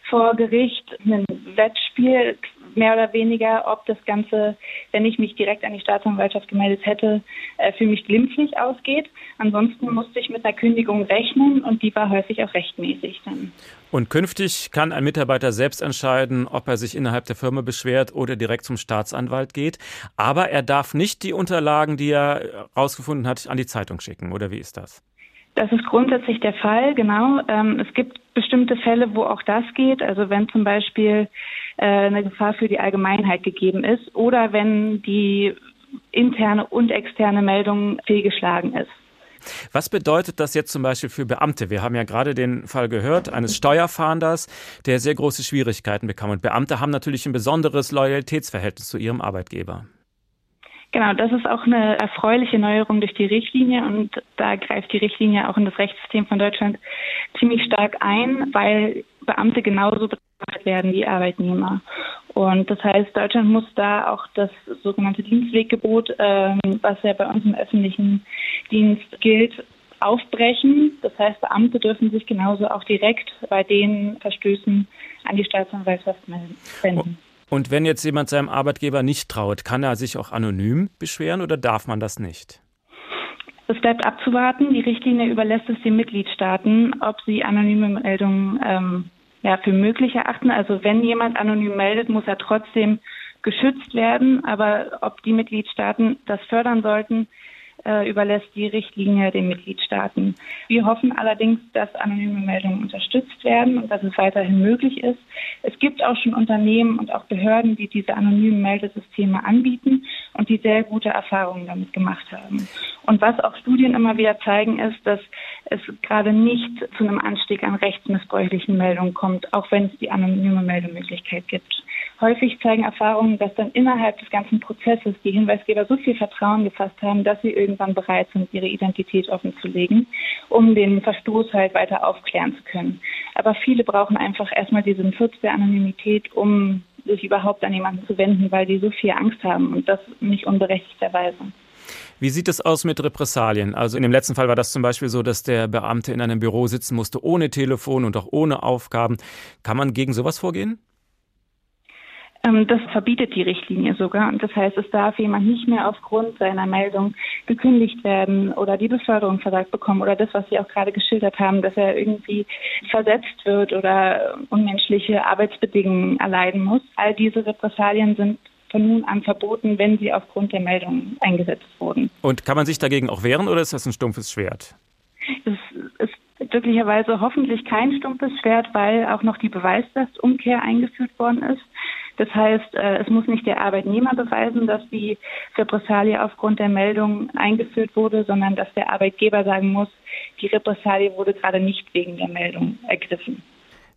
vor Gericht ein Wettspiel, mehr oder weniger, ob das Ganze, wenn ich mich direkt an die Staatsanwaltschaft gemeldet hätte, äh, für mich glimpflich ausgeht. Ansonsten musste ich mit einer Kündigung rechnen und die war häufig auch rechtmäßig dann. Und künftig kann ein Mitarbeiter selbst entscheiden, ob er sich innerhalb der Firma beschwert oder direkt zum Staatsanwalt geht. Aber er darf nicht die Unterlagen, die er herausgefunden hat, an die Zeitung schicken. Oder wie ist das? Das ist grundsätzlich der Fall, genau. Ähm, es gibt bestimmte Fälle, wo auch das geht. Also wenn zum Beispiel äh, eine Gefahr für die Allgemeinheit gegeben ist oder wenn die interne und externe Meldung fehlgeschlagen ist. Was bedeutet das jetzt zum Beispiel für Beamte? Wir haben ja gerade den Fall gehört eines Steuerfahnders, der sehr große Schwierigkeiten bekam. Und Beamte haben natürlich ein besonderes Loyalitätsverhältnis zu ihrem Arbeitgeber. Genau, das ist auch eine erfreuliche Neuerung durch die Richtlinie und da greift die Richtlinie auch in das Rechtssystem von Deutschland ziemlich stark ein, weil Beamte genauso betrachtet werden wie Arbeitnehmer. Und das heißt, Deutschland muss da auch das sogenannte Dienstweggebot, ähm, was ja bei uns im öffentlichen Dienst gilt, aufbrechen. Das heißt, Beamte dürfen sich genauso auch direkt bei den Verstößen an die Staatsanwaltschaft wenden. Und wenn jetzt jemand seinem Arbeitgeber nicht traut, kann er sich auch anonym beschweren oder darf man das nicht? Es bleibt abzuwarten. Die Richtlinie überlässt es den Mitgliedstaaten, ob sie anonyme Meldungen ähm, ja, für möglich erachten. Also wenn jemand anonym meldet, muss er trotzdem geschützt werden. Aber ob die Mitgliedstaaten das fördern sollten, äh, überlässt die Richtlinie den Mitgliedstaaten. Wir hoffen allerdings, dass anonyme Meldungen unterstützt werden und dass es weiterhin möglich ist. Es gibt auch schon Unternehmen und auch Behörden, die diese anonymen Meldesysteme anbieten und die sehr gute Erfahrungen damit gemacht haben. Und was auch Studien immer wieder zeigen, ist, dass es gerade nicht zu einem Anstieg an rechtsmissbräuchlichen Meldungen kommt, auch wenn es die anonyme Meldemöglichkeit gibt. Häufig zeigen Erfahrungen, dass dann innerhalb des ganzen Prozesses die Hinweisgeber so viel Vertrauen gefasst haben, dass sie irgendwann bereit sind, ihre Identität offenzulegen, um den Verstoß halt weiter aufklären zu können. Aber viele brauchen einfach erstmal diesen Schutz der Anonymität, um sich überhaupt an jemanden zu wenden, weil die so viel Angst haben und das nicht unberechtigterweise. Wie sieht es aus mit Repressalien? Also in dem letzten Fall war das zum Beispiel so, dass der Beamte in einem Büro sitzen musste, ohne Telefon und auch ohne Aufgaben. Kann man gegen sowas vorgehen? Ähm, das verbietet die Richtlinie sogar. Und das heißt, es darf jemand nicht mehr aufgrund seiner Meldung gekündigt werden oder die Beförderung versagt bekommen oder das, was Sie auch gerade geschildert haben, dass er irgendwie versetzt wird oder unmenschliche Arbeitsbedingungen erleiden muss. All diese Repressalien sind von nun an verboten, wenn sie aufgrund der Meldung eingesetzt wurden. Und kann man sich dagegen auch wehren oder ist das ein stumpfes Schwert? Es ist glücklicherweise hoffentlich kein stumpfes Schwert, weil auch noch die Beweislastumkehr eingeführt worden ist. Das heißt, äh, es muss nicht der Arbeitnehmer beweisen, dass die Repressalie aufgrund der Meldung eingeführt wurde, sondern dass der Arbeitgeber sagen muss, die Repressalie wurde gerade nicht wegen der Meldung ergriffen.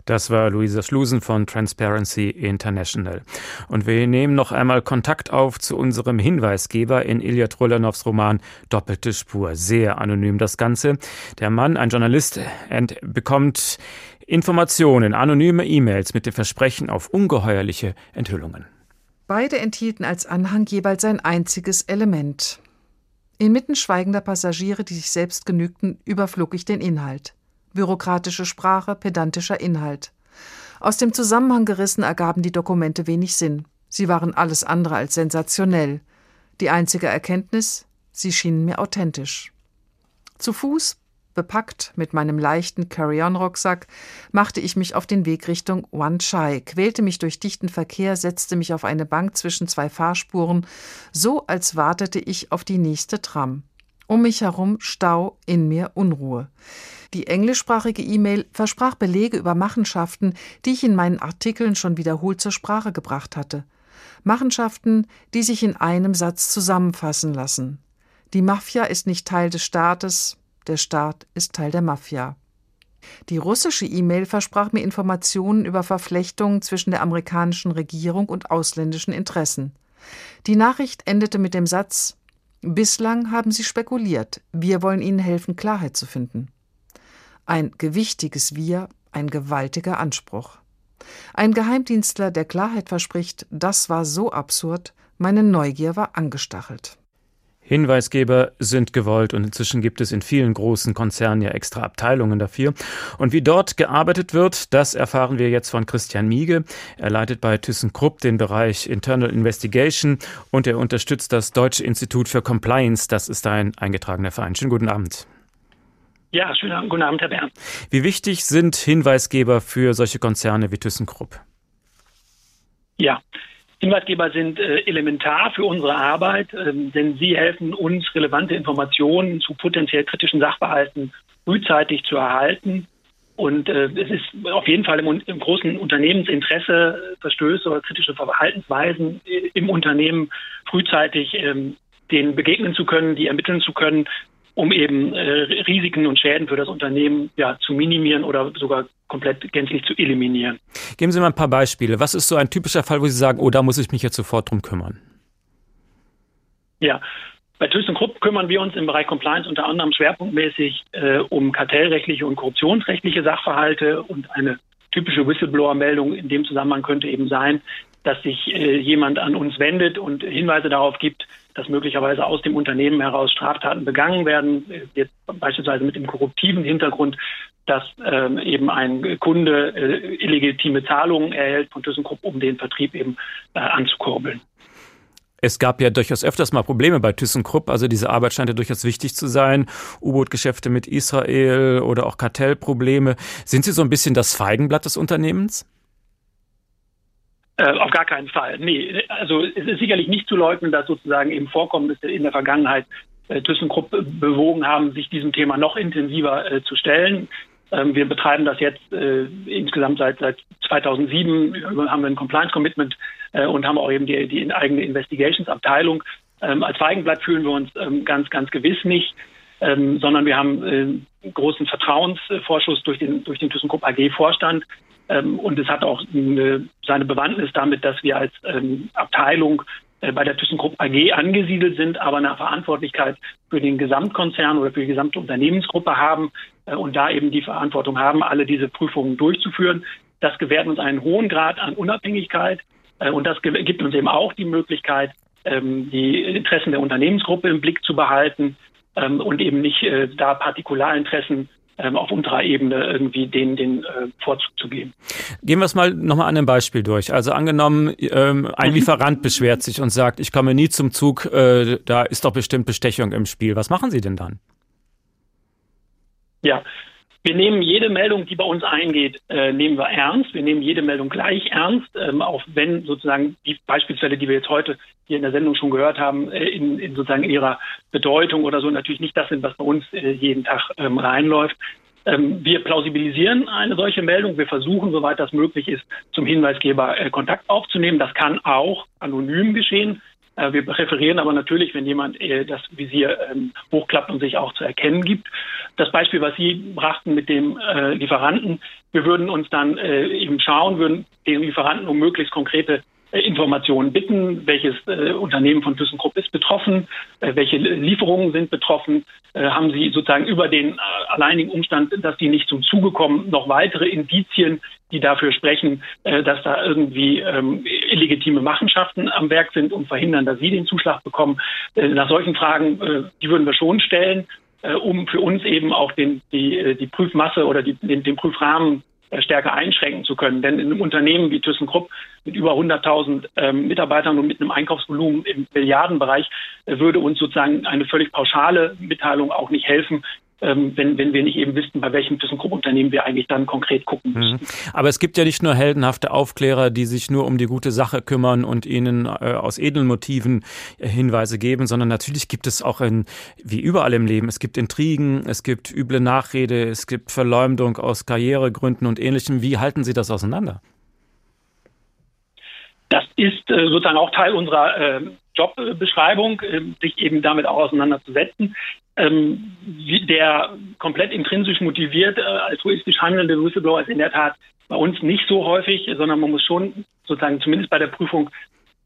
Das war Luisa Schlusen von Transparency International. Und wir nehmen noch einmal Kontakt auf zu unserem Hinweisgeber in Ilya Trolanows Roman Doppelte Spur. Sehr anonym das Ganze. Der Mann, ein Journalist, bekommt Informationen, anonyme E-Mails mit dem Versprechen auf ungeheuerliche Enthüllungen. Beide enthielten als Anhang jeweils ein einziges Element. Inmitten schweigender Passagiere, die sich selbst genügten, überflog ich den Inhalt. Bürokratische Sprache, pedantischer Inhalt. Aus dem Zusammenhang gerissen ergaben die Dokumente wenig Sinn. Sie waren alles andere als sensationell. Die einzige Erkenntnis, sie schienen mir authentisch. Zu Fuß Bepackt mit meinem leichten Carry-on-Rucksack machte ich mich auf den Weg Richtung Wan Chai, quälte mich durch dichten Verkehr, setzte mich auf eine Bank zwischen zwei Fahrspuren, so als wartete ich auf die nächste Tram. Um mich herum Stau, in mir Unruhe. Die englischsprachige E-Mail versprach Belege über Machenschaften, die ich in meinen Artikeln schon wiederholt zur Sprache gebracht hatte. Machenschaften, die sich in einem Satz zusammenfassen lassen. Die Mafia ist nicht Teil des Staates, der Staat ist Teil der Mafia. Die russische E-Mail versprach mir Informationen über Verflechtungen zwischen der amerikanischen Regierung und ausländischen Interessen. Die Nachricht endete mit dem Satz Bislang haben Sie spekuliert, wir wollen Ihnen helfen, Klarheit zu finden. Ein gewichtiges Wir, ein gewaltiger Anspruch. Ein Geheimdienstler, der Klarheit verspricht, das war so absurd, meine Neugier war angestachelt. Hinweisgeber sind gewollt und inzwischen gibt es in vielen großen Konzernen ja extra Abteilungen dafür. Und wie dort gearbeitet wird, das erfahren wir jetzt von Christian Miege. Er leitet bei ThyssenKrupp den Bereich Internal Investigation und er unterstützt das Deutsche Institut für Compliance. Das ist ein eingetragener Verein. Schönen guten Abend. Ja, schönen guten Abend, Herr Bernd. Wie wichtig sind Hinweisgeber für solche Konzerne wie ThyssenKrupp? Ja, Hinweisgeber sind äh, elementar für unsere Arbeit, ähm, denn sie helfen uns, relevante Informationen zu potenziell kritischen Sachverhalten frühzeitig zu erhalten. Und äh, es ist auf jeden Fall im, im großen Unternehmensinteresse, Verstöße oder kritische Verhaltensweisen äh, im Unternehmen frühzeitig ähm, denen begegnen zu können, die ermitteln zu können, um eben äh, Risiken und Schäden für das Unternehmen ja, zu minimieren oder sogar komplett gänzlich zu eliminieren. Geben Sie mal ein paar Beispiele. Was ist so ein typischer Fall, wo Sie sagen, oh, da muss ich mich jetzt sofort drum kümmern? Ja, bei ThyssenKrupp kümmern wir uns im Bereich Compliance unter anderem schwerpunktmäßig äh, um kartellrechtliche und korruptionsrechtliche Sachverhalte und eine typische Whistleblower-Meldung in dem Zusammenhang könnte eben sein, dass sich äh, jemand an uns wendet und Hinweise darauf gibt, dass möglicherweise aus dem Unternehmen heraus Straftaten begangen werden, jetzt beispielsweise mit dem korruptiven Hintergrund, dass ähm, eben ein Kunde äh, illegitime Zahlungen erhält von ThyssenKrupp, um den Vertrieb eben äh, anzukurbeln. Es gab ja durchaus öfters mal Probleme bei ThyssenKrupp, also diese Arbeit scheint ja durchaus wichtig zu sein. U-Boot-Geschäfte mit Israel oder auch Kartellprobleme. Sind Sie so ein bisschen das Feigenblatt des Unternehmens? Äh, auf gar keinen Fall. Nee, also es ist sicherlich nicht zu leugnen, dass sozusagen eben Vorkommnisse in der Vergangenheit äh, ThyssenKrupp bewogen haben, sich diesem Thema noch intensiver äh, zu stellen. Ähm, wir betreiben das jetzt äh, insgesamt seit, seit 2007, haben wir ein Compliance Commitment äh, und haben auch eben die, die eigene Investigations Abteilung. Ähm, als Feigenblatt fühlen wir uns ähm, ganz, ganz gewiss nicht. Ähm, sondern wir haben äh, großen Vertrauensvorschuss durch den, durch den ThyssenKrupp AG Vorstand, ähm, und es hat auch eine, seine Bewandtnis damit, dass wir als ähm, Abteilung äh, bei der ThyssenKrupp AG angesiedelt sind, aber eine Verantwortlichkeit für den Gesamtkonzern oder für die gesamte Unternehmensgruppe haben äh, und da eben die Verantwortung haben, alle diese Prüfungen durchzuführen. Das gewährt uns einen hohen Grad an Unabhängigkeit äh, und das gibt uns eben auch die Möglichkeit, ähm, die Interessen der Unternehmensgruppe im Blick zu behalten ähm, und eben nicht da Partikularinteressen ähm, auf unserer Ebene irgendwie den, den äh, Vorzug zu geben. Gehen wir es mal nochmal an einem Beispiel durch. Also angenommen, ähm, ein mhm. Lieferant beschwert sich und sagt, ich komme nie zum Zug, äh, da ist doch bestimmt Bestechung im Spiel. Was machen Sie denn dann? Ja, wir nehmen jede Meldung, die bei uns eingeht, äh, nehmen wir ernst. Wir nehmen jede Meldung gleich ernst, ähm, auch wenn sozusagen die Beispielsfälle, die wir jetzt heute hier in der Sendung schon gehört haben, äh, in, in, sozusagen ihrer Bedeutung oder so natürlich nicht das sind, was bei uns äh, jeden Tag ähm, reinläuft. Ähm, wir plausibilisieren eine solche Meldung. Wir versuchen, soweit das möglich ist, zum Hinweisgeber äh, Kontakt aufzunehmen. Das kann auch anonym geschehen. Äh, wir präferieren aber natürlich, wenn jemand äh, das Visier ähm, hochklappt und sich auch zu erkennen gibt. Das Beispiel, was Sie brachten mit dem äh, Lieferanten, wir würden uns dann eben schauen, würden den Lieferanten um möglichst konkrete Informationen bitten, welches äh, Unternehmen von ThyssenKrupp ist betroffen, äh, welche Lieferungen sind betroffen, äh, haben Sie sozusagen über den alleinigen Umstand, dass die nicht zum Zuge kommen, noch weitere Indizien, die dafür sprechen, dass da irgendwie ähm, illegitime Machenschaften am Werk sind und verhindern, dass Sie den Zuschlag bekommen. nach solchen Fragen, die würden wir schon stellen, um für uns eben auch den, die, die Prüfmasse oder die, den, den Prüfrahmen äh, stärker einschränken zu können. Denn in einem Unternehmen wie ThyssenKrupp mit über 100.000 ähm, Mitarbeitern und mit einem Einkaufsvolumen im Milliardenbereich äh, würde uns sozusagen eine völlig pauschale Mitteilung auch nicht helfen, ähm, wenn, wenn wir nicht eben wissen, bei welchem ThyssenKrupp-Unternehmen wir eigentlich dann konkret gucken mhm. müssen. Aber es gibt ja nicht nur heldenhafte Aufklärer, die sich nur um die gute Sache kümmern und ihnen äh, aus edlen Motiven äh, Hinweise geben, sondern natürlich gibt es auch in, wie überall im Leben, es gibt Intrigen, es gibt üble Nachrede, es gibt Verleumdung aus Karrieregründen und ähnlichem. Wie halten Sie das auseinander? Das ist äh, sozusagen auch Teil unserer Jobbeschreibung, sich eben damit auch auseinanderzusetzen ähm, der komplett intrinsisch motiviert, äh, altruistisch handelnde Whistleblower ist in der Tat bei uns nicht so häufig, sondern man muss schon sozusagen zumindest bei der Prüfung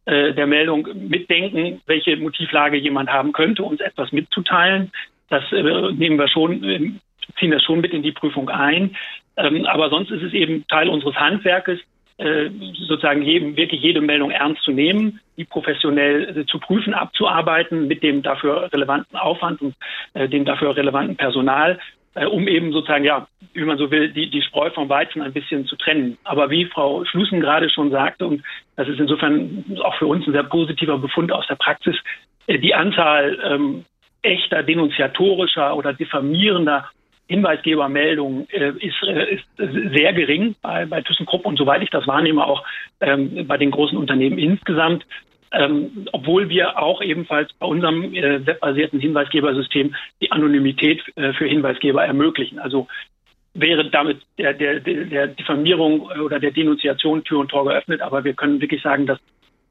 äh, der Meldung mitdenken, welche Motivlage jemand haben könnte, uns etwas mitzuteilen. Das äh, nehmen wir schon, äh, ziehen das schon mit in die Prüfung ein. Ähm, aber sonst ist es eben Teil unseres Handwerkes, sozusagen jedem, wirklich jede Meldung ernst zu nehmen, die professionell äh, zu prüfen, abzuarbeiten mit dem dafür relevanten Aufwand und äh, dem dafür relevanten Personal, äh, um eben sozusagen, ja, wie man so will, die, die Spreu vom Weizen ein bisschen zu trennen. Aber wie Frau Schlussen gerade schon sagte, und das ist insofern auch für uns ein sehr positiver Befund aus der Praxis, äh, die Anzahl ähm, echter denunziatorischer oder diffamierender Hinweisgebermeldungen äh, ist, äh, ist sehr gering bei, bei ThyssenKrupp und soweit ich das wahrnehme, auch ähm, bei den großen Unternehmen insgesamt. Ähm, obwohl wir auch ebenfalls bei unserem äh, webbasierten Hinweisgebersystem die Anonymität äh, für Hinweisgeber ermöglichen. Also wäre damit der, der, der Diffamierung oder der Denunziation Tür und Tor geöffnet. Aber wir können wirklich sagen, dass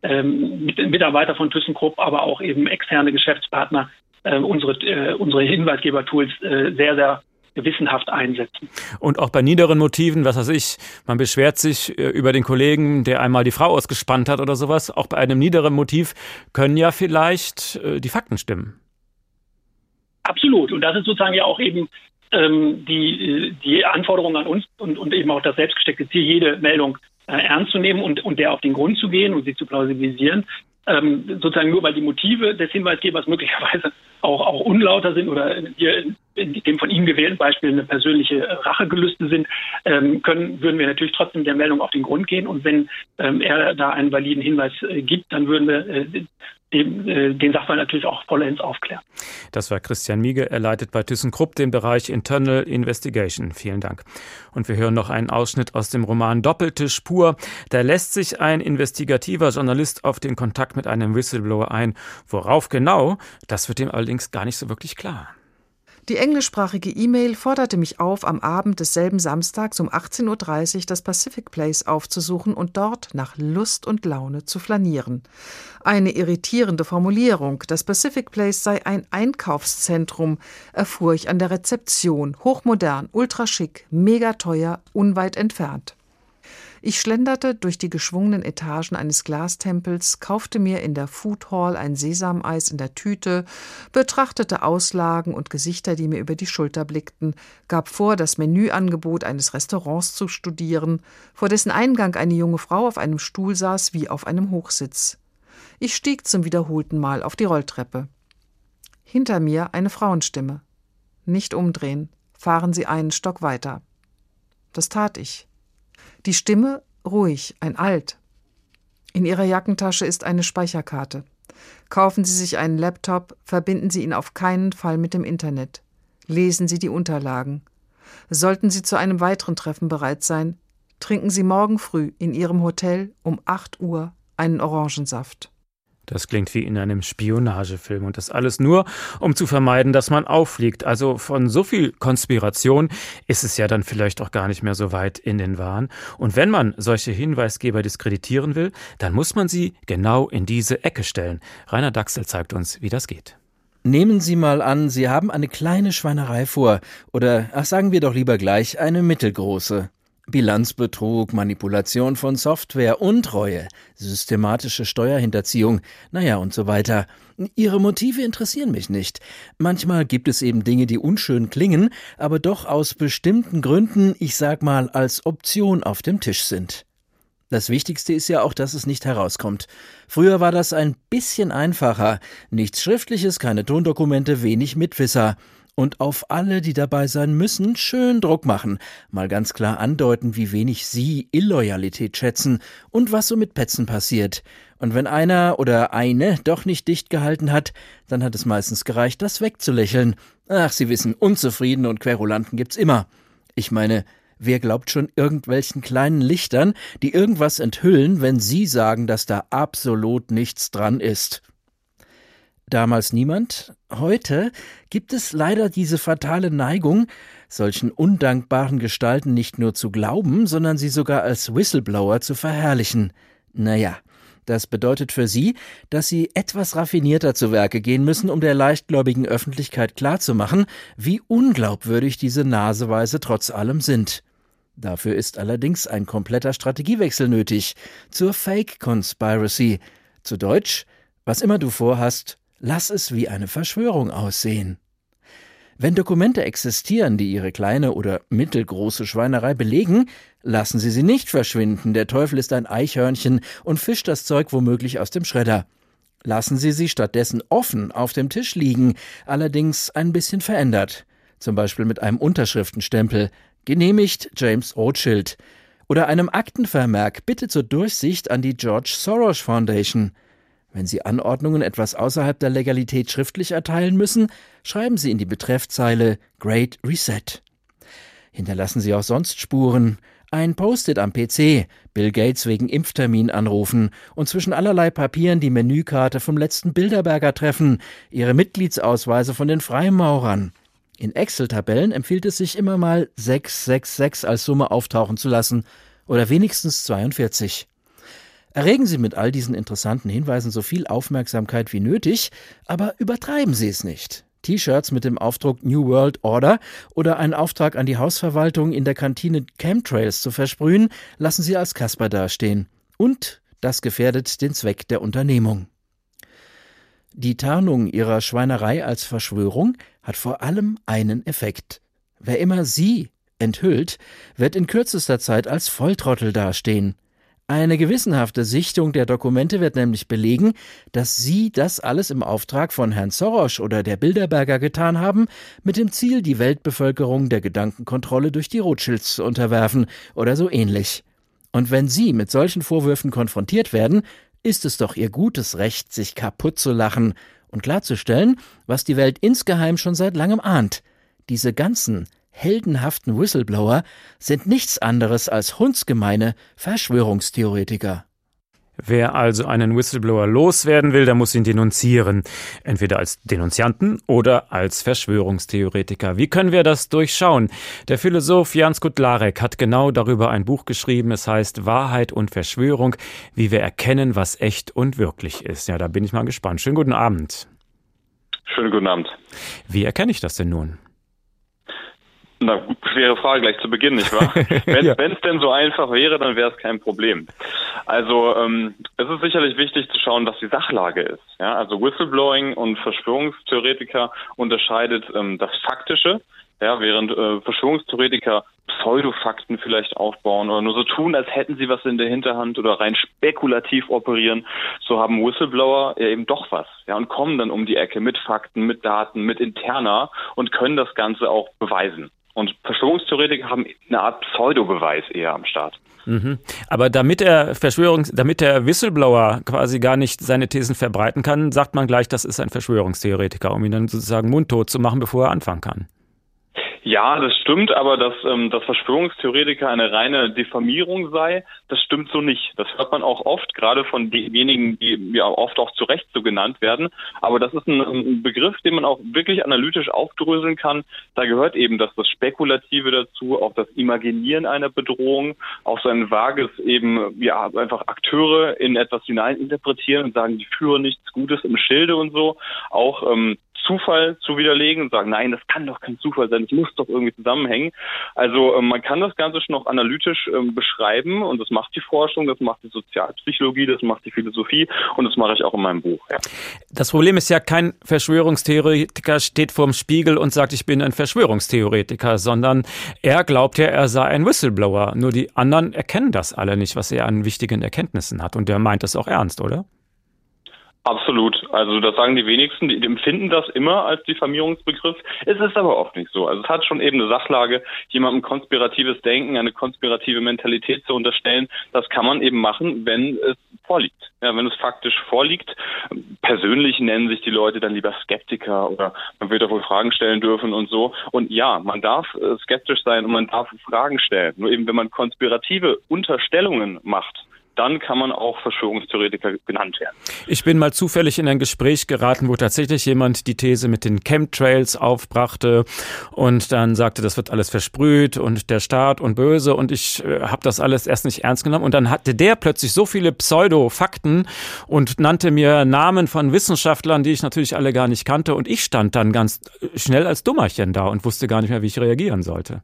ähm, Mitarbeiter von ThyssenKrupp, aber auch eben externe Geschäftspartner äh, unsere, äh, unsere Hinweisgeber-Tools äh, sehr, sehr gewissenhaft einsetzen. Und auch bei niederen Motiven, was weiß ich, man beschwert sich äh, über den Kollegen, der einmal die Frau ausgespannt hat oder sowas. Auch bei einem niederen Motiv können ja vielleicht äh, die Fakten stimmen. Absolut. Und das ist sozusagen ja auch eben ähm, die, die Anforderung an uns und, und eben auch das selbstgesteckte Ziel, jede Meldung äh, ernst zu nehmen und, und der auf den Grund zu gehen und sie zu plausibilisieren. Ähm, sozusagen nur weil die Motive des Hinweisgebers möglicherweise auch, auch unlauter sind oder hier in dem von Ihnen gewählten Beispiel eine persönliche Rachegelüste sind, ähm, können, würden wir natürlich trotzdem der Meldung auf den Grund gehen. Und wenn ähm, er da einen validen Hinweis äh, gibt, dann würden wir äh, den Sachverhalt natürlich auch vollends aufklären. Das war Christian Miege. Er leitet bei ThyssenKrupp den Bereich Internal Investigation. Vielen Dank. Und wir hören noch einen Ausschnitt aus dem Roman Doppelte Spur. Da lässt sich ein investigativer Journalist auf den Kontakt mit einem Whistleblower ein. Worauf genau, das wird ihm allerdings gar nicht so wirklich klar. Die englischsprachige E-Mail forderte mich auf, am Abend desselben Samstags um 18.30 Uhr das Pacific Place aufzusuchen und dort nach Lust und Laune zu flanieren. Eine irritierende Formulierung, das Pacific Place sei ein Einkaufszentrum, erfuhr ich an der Rezeption, hochmodern, ultraschick, mega teuer, unweit entfernt. Ich schlenderte durch die geschwungenen Etagen eines Glastempels, kaufte mir in der Food Hall ein Sesameis in der Tüte, betrachtete Auslagen und Gesichter, die mir über die Schulter blickten, gab vor, das Menüangebot eines Restaurants zu studieren, vor dessen Eingang eine junge Frau auf einem Stuhl saß wie auf einem Hochsitz. Ich stieg zum wiederholten Mal auf die Rolltreppe. Hinter mir eine Frauenstimme. Nicht umdrehen, fahren Sie einen Stock weiter. Das tat ich. Die Stimme ruhig, ein Alt. In Ihrer Jackentasche ist eine Speicherkarte. Kaufen Sie sich einen Laptop, verbinden Sie ihn auf keinen Fall mit dem Internet. Lesen Sie die Unterlagen. Sollten Sie zu einem weiteren Treffen bereit sein, trinken Sie morgen früh in Ihrem Hotel um 8 Uhr einen Orangensaft. Das klingt wie in einem Spionagefilm und das alles nur, um zu vermeiden, dass man auffliegt. Also von so viel Konspiration ist es ja dann vielleicht auch gar nicht mehr so weit in den Wahn. Und wenn man solche Hinweisgeber diskreditieren will, dann muss man sie genau in diese Ecke stellen. Rainer Daxel zeigt uns, wie das geht. Nehmen Sie mal an, Sie haben eine kleine Schweinerei vor, oder, ach sagen wir doch lieber gleich, eine mittelgroße. Bilanzbetrug, Manipulation von Software, Untreue, systematische Steuerhinterziehung, naja und so weiter. Ihre Motive interessieren mich nicht. Manchmal gibt es eben Dinge, die unschön klingen, aber doch aus bestimmten Gründen, ich sag mal, als Option auf dem Tisch sind. Das Wichtigste ist ja auch, dass es nicht herauskommt. Früher war das ein bisschen einfacher. Nichts Schriftliches, keine Tondokumente, wenig Mitwisser und auf alle, die dabei sein müssen, schön Druck machen, mal ganz klar andeuten, wie wenig sie Illoyalität schätzen und was so mit Petzen passiert. Und wenn einer oder eine doch nicht dicht gehalten hat, dann hat es meistens gereicht, das wegzulächeln. Ach, Sie wissen, Unzufriedene und Querulanten gibt's immer. Ich meine, wer glaubt schon irgendwelchen kleinen Lichtern, die irgendwas enthüllen, wenn Sie sagen, dass da absolut nichts dran ist? Damals niemand. Heute gibt es leider diese fatale Neigung, solchen undankbaren Gestalten nicht nur zu glauben, sondern sie sogar als Whistleblower zu verherrlichen. Naja, das bedeutet für sie, dass sie etwas raffinierter zu Werke gehen müssen, um der leichtgläubigen Öffentlichkeit klarzumachen, wie unglaubwürdig diese Naseweise trotz allem sind. Dafür ist allerdings ein kompletter Strategiewechsel nötig zur Fake Conspiracy. Zu Deutsch, was immer du vorhast, Lass es wie eine Verschwörung aussehen. Wenn Dokumente existieren, die Ihre kleine oder mittelgroße Schweinerei belegen, lassen Sie sie nicht verschwinden. Der Teufel ist ein Eichhörnchen und fischt das Zeug womöglich aus dem Schredder. Lassen Sie sie stattdessen offen auf dem Tisch liegen, allerdings ein bisschen verändert. Zum Beispiel mit einem Unterschriftenstempel. Genehmigt James Rothschild. Oder einem Aktenvermerk Bitte zur Durchsicht an die George Soros Foundation. Wenn Sie Anordnungen etwas außerhalb der Legalität schriftlich erteilen müssen, schreiben Sie in die Betreffzeile Great Reset. Hinterlassen Sie auch sonst Spuren. Ein Post-it am PC, Bill Gates wegen Impftermin anrufen und zwischen allerlei Papieren die Menükarte vom letzten Bilderberger Treffen, Ihre Mitgliedsausweise von den Freimaurern. In Excel-Tabellen empfiehlt es sich immer mal 666 als Summe auftauchen zu lassen oder wenigstens 42. Erregen Sie mit all diesen interessanten Hinweisen so viel Aufmerksamkeit wie nötig, aber übertreiben Sie es nicht. T-Shirts mit dem Aufdruck New World Order oder einen Auftrag an die Hausverwaltung in der Kantine Chemtrails zu versprühen, lassen Sie als Kasper dastehen. Und das gefährdet den Zweck der Unternehmung. Die Tarnung ihrer Schweinerei als Verschwörung hat vor allem einen Effekt. Wer immer sie enthüllt, wird in kürzester Zeit als Volltrottel dastehen. Eine gewissenhafte Sichtung der Dokumente wird nämlich belegen, dass Sie das alles im Auftrag von Herrn Soros oder der Bilderberger getan haben, mit dem Ziel, die Weltbevölkerung der Gedankenkontrolle durch die Rothschilds zu unterwerfen oder so ähnlich. Und wenn Sie mit solchen Vorwürfen konfrontiert werden, ist es doch Ihr gutes Recht, sich kaputt zu lachen und klarzustellen, was die Welt insgeheim schon seit langem ahnt. Diese ganzen heldenhaften Whistleblower sind nichts anderes als hundsgemeine Verschwörungstheoretiker. Wer also einen Whistleblower loswerden will, der muss ihn denunzieren. Entweder als Denunzianten oder als Verschwörungstheoretiker. Wie können wir das durchschauen? Der Philosoph Jans Kutlarek hat genau darüber ein Buch geschrieben. Es heißt Wahrheit und Verschwörung, wie wir erkennen, was echt und wirklich ist. Ja, da bin ich mal gespannt. Schönen guten Abend. Schönen guten Abend. Wie erkenne ich das denn nun? Na, schwere Frage gleich zu Beginn, nicht wahr? Wenn ja. es denn so einfach wäre, dann wäre es kein Problem. Also ähm, es ist sicherlich wichtig zu schauen, was die Sachlage ist. Ja? Also Whistleblowing und Verschwörungstheoretiker unterscheidet ähm, das Faktische, ja, während äh, Verschwörungstheoretiker Pseudofakten vielleicht aufbauen oder nur so tun, als hätten sie was in der Hinterhand oder rein spekulativ operieren, so haben Whistleblower ja eben doch was, ja, und kommen dann um die Ecke mit Fakten, mit Daten, mit Interna und können das Ganze auch beweisen. Und Verschwörungstheoretiker haben eine Art Pseudobeweis eher am Start. Mhm. Aber damit der Verschwörungs, damit der Whistleblower quasi gar nicht seine Thesen verbreiten kann, sagt man gleich, das ist ein Verschwörungstheoretiker, um ihn dann sozusagen mundtot zu machen, bevor er anfangen kann. Ja, das stimmt, aber dass, ähm, dass Verschwörungstheoretiker eine reine Diffamierung sei, das stimmt so nicht. Das hört man auch oft, gerade von denjenigen, die ja oft auch zu Recht so genannt werden. Aber das ist ein, ein Begriff, den man auch wirklich analytisch aufdröseln kann. Da gehört eben dass das Spekulative dazu, auch das Imaginieren einer Bedrohung, auch so ein vages eben, ja, einfach Akteure in etwas hineininterpretieren und sagen, die führen nichts Gutes im Schilde und so. Auch ähm, Zufall zu widerlegen und sagen, nein, das kann doch kein Zufall sein, das muss doch irgendwie zusammenhängen. Also ähm, man kann das Ganze schon auch analytisch ähm, beschreiben und das macht die Forschung, das macht die Sozialpsychologie, das macht die Philosophie und das mache ich auch in meinem Buch. Ja. Das Problem ist ja, kein Verschwörungstheoretiker steht vorm Spiegel und sagt, ich bin ein Verschwörungstheoretiker, sondern er glaubt ja, er sei ein Whistleblower. Nur die anderen erkennen das alle nicht, was er an wichtigen Erkenntnissen hat und der meint das auch ernst, oder? Absolut. Also das sagen die wenigsten, die empfinden das immer als Diffamierungsbegriff. Es ist aber oft nicht so. Also es hat schon eben eine Sachlage, jemandem konspiratives Denken, eine konspirative Mentalität zu unterstellen. Das kann man eben machen, wenn es vorliegt. Ja, wenn es faktisch vorliegt. Persönlich nennen sich die Leute dann lieber Skeptiker oder man wird auch wohl Fragen stellen dürfen und so. Und ja, man darf äh, skeptisch sein und man darf Fragen stellen. Nur eben, wenn man konspirative Unterstellungen macht, dann kann man auch Verschwörungstheoretiker genannt werden. Ich bin mal zufällig in ein Gespräch geraten, wo tatsächlich jemand die These mit den Chemtrails aufbrachte und dann sagte, das wird alles versprüht und der Staat und böse und ich äh, habe das alles erst nicht ernst genommen und dann hatte der plötzlich so viele Pseudo-Fakten und nannte mir Namen von Wissenschaftlern, die ich natürlich alle gar nicht kannte und ich stand dann ganz schnell als Dummerchen da und wusste gar nicht mehr, wie ich reagieren sollte.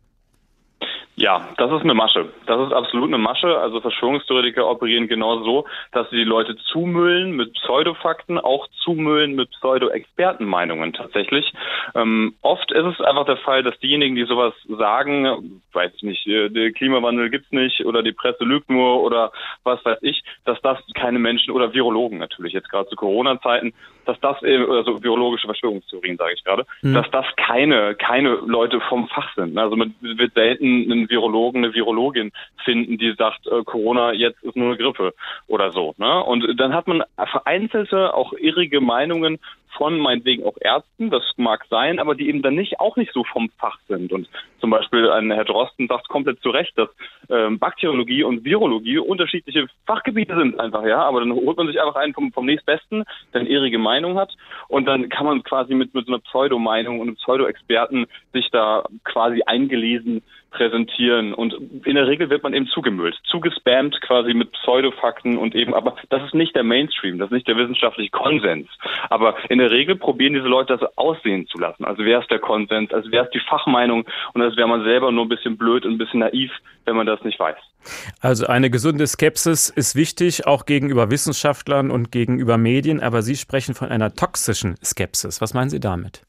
Ja, das ist eine Masche. Das ist absolut eine Masche. Also Verschwörungstheoretiker operieren genau so, dass sie die Leute zumüllen mit Pseudofakten, auch zumüllen mit Pseudo-Expertenmeinungen tatsächlich. Ähm, oft ist es einfach der Fall, dass diejenigen, die sowas sagen, weiß ich nicht, äh, der Klimawandel gibt's nicht oder die Presse lügt nur oder was weiß ich, dass das keine Menschen oder Virologen natürlich jetzt gerade zu Corona-Zeiten, dass das also virologische Verschwörungstheorien sage ich gerade, mhm. dass das keine keine Leute vom Fach sind. Also man wird selten einen Virologen, eine Virologin finden, die sagt, äh, Corona jetzt ist nur eine Grippe oder so. Ne? Und dann hat man vereinzelte, auch irrige Meinungen von meinetwegen auch Ärzten, das mag sein, aber die eben dann nicht auch nicht so vom Fach sind. Und zum Beispiel ein Herr Drosten sagt komplett zu Recht, dass ähm, Bakteriologie und Virologie unterschiedliche Fachgebiete sind einfach, ja. Aber dann holt man sich einfach einen vom, vom nächstbesten, der eine irrige Meinung hat und dann kann man quasi mit, mit so einer Pseudo-Meinung und einem Pseudo-Experten sich da quasi eingelesen präsentieren. Und in der Regel wird man eben zugemüllt, zugespammt quasi mit Pseudofakten und eben, aber das ist nicht der Mainstream, das ist nicht der wissenschaftliche Konsens. Aber in der Regel probieren diese Leute das aussehen zu lassen. Also wer ist der Konsens, also wer ist die Fachmeinung und als wäre man selber nur ein bisschen blöd und ein bisschen naiv, wenn man das nicht weiß. Also eine gesunde Skepsis ist wichtig, auch gegenüber Wissenschaftlern und gegenüber Medien, aber Sie sprechen von einer toxischen Skepsis. Was meinen Sie damit?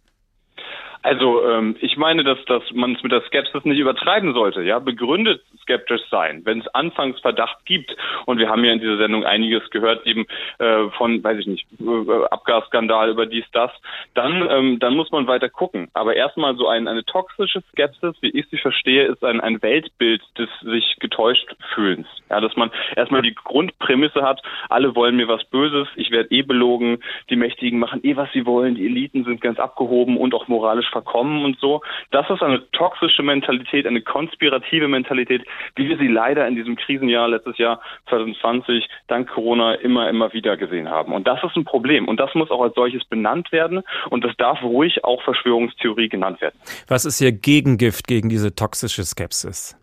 Also ähm, ich meine, dass, dass man es mit der Skepsis nicht übertreiben sollte. Ja, begründet skeptisch sein, wenn es anfangs Verdacht gibt. Und wir haben ja in dieser Sendung einiges gehört, eben äh, von, weiß ich nicht, äh, Abgasskandal über dies, das. Dann, ähm, dann muss man weiter gucken. Aber erstmal so ein, eine toxische Skepsis, wie ich sie verstehe, ist ein, ein Weltbild des sich getäuscht fühlens. Ja, dass man erstmal die Grundprämisse hat, alle wollen mir was Böses, ich werde eh belogen, die Mächtigen machen eh was sie wollen, die Eliten sind ganz abgehoben und auch moralisch verkommen und so. Das ist eine toxische Mentalität, eine konspirative Mentalität, wie wir sie leider in diesem Krisenjahr letztes Jahr 2020 dank Corona immer, immer wieder gesehen haben. Und das ist ein Problem. Und das muss auch als solches benannt werden. Und das darf ruhig auch Verschwörungstheorie genannt werden. Was ist Ihr Gegengift gegen diese toxische Skepsis?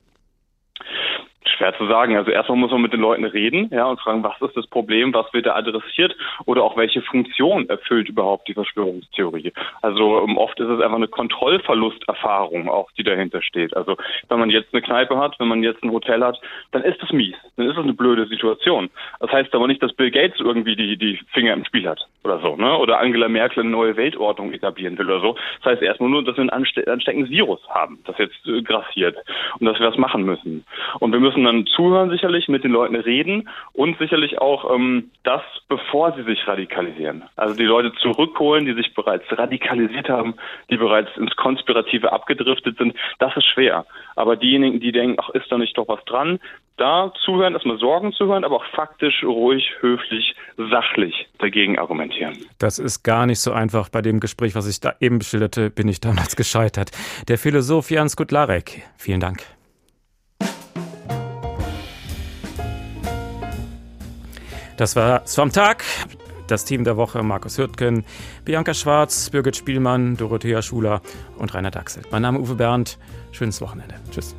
Schwer zu sagen. Also erstmal muss man mit den Leuten reden, ja, und fragen, was ist das Problem, was wird da adressiert oder auch welche Funktion erfüllt überhaupt die Verschwörungstheorie. Also um, ähm, oft ist es einfach eine Kontrollverlusterfahrung auch, die dahinter steht. Also wenn man jetzt eine Kneipe hat, wenn man jetzt ein Hotel hat, dann ist das mies, dann ist das eine blöde Situation. Das heißt aber nicht, dass Bill Gates irgendwie die, die Finger im Spiel hat oder so, ne? Oder Angela Merkel eine neue Weltordnung etablieren will oder so. Das heißt erstmal nur, dass wir ein ansteckendes Virus haben, das jetzt äh, grassiert und dass wir was machen müssen. Und wir müssen dann zuhören sicherlich, mit den Leuten reden und sicherlich auch ähm, das, bevor sie sich radikalisieren. Also die Leute zurückholen, die sich bereits radikalisiert haben, die bereits ins Konspirative abgedriftet sind, das ist schwer. Aber diejenigen, die denken, ach, ist da nicht doch was dran, da zuhören, erstmal Sorgen zuhören, aber auch faktisch, ruhig, höflich, sachlich dagegen argumentieren. Das ist gar nicht so einfach. Bei dem Gespräch, was ich da eben beschilderte, bin ich damals gescheitert. Der Philosoph Jan Skutlarek, vielen Dank. Das war es vom Tag. Das Team der Woche Markus Hürtgen, Bianca Schwarz, Birgit Spielmann, Dorothea Schuler und Rainer Dachsel. Mein Name ist Uwe Bernd. Schönes Wochenende. Tschüss.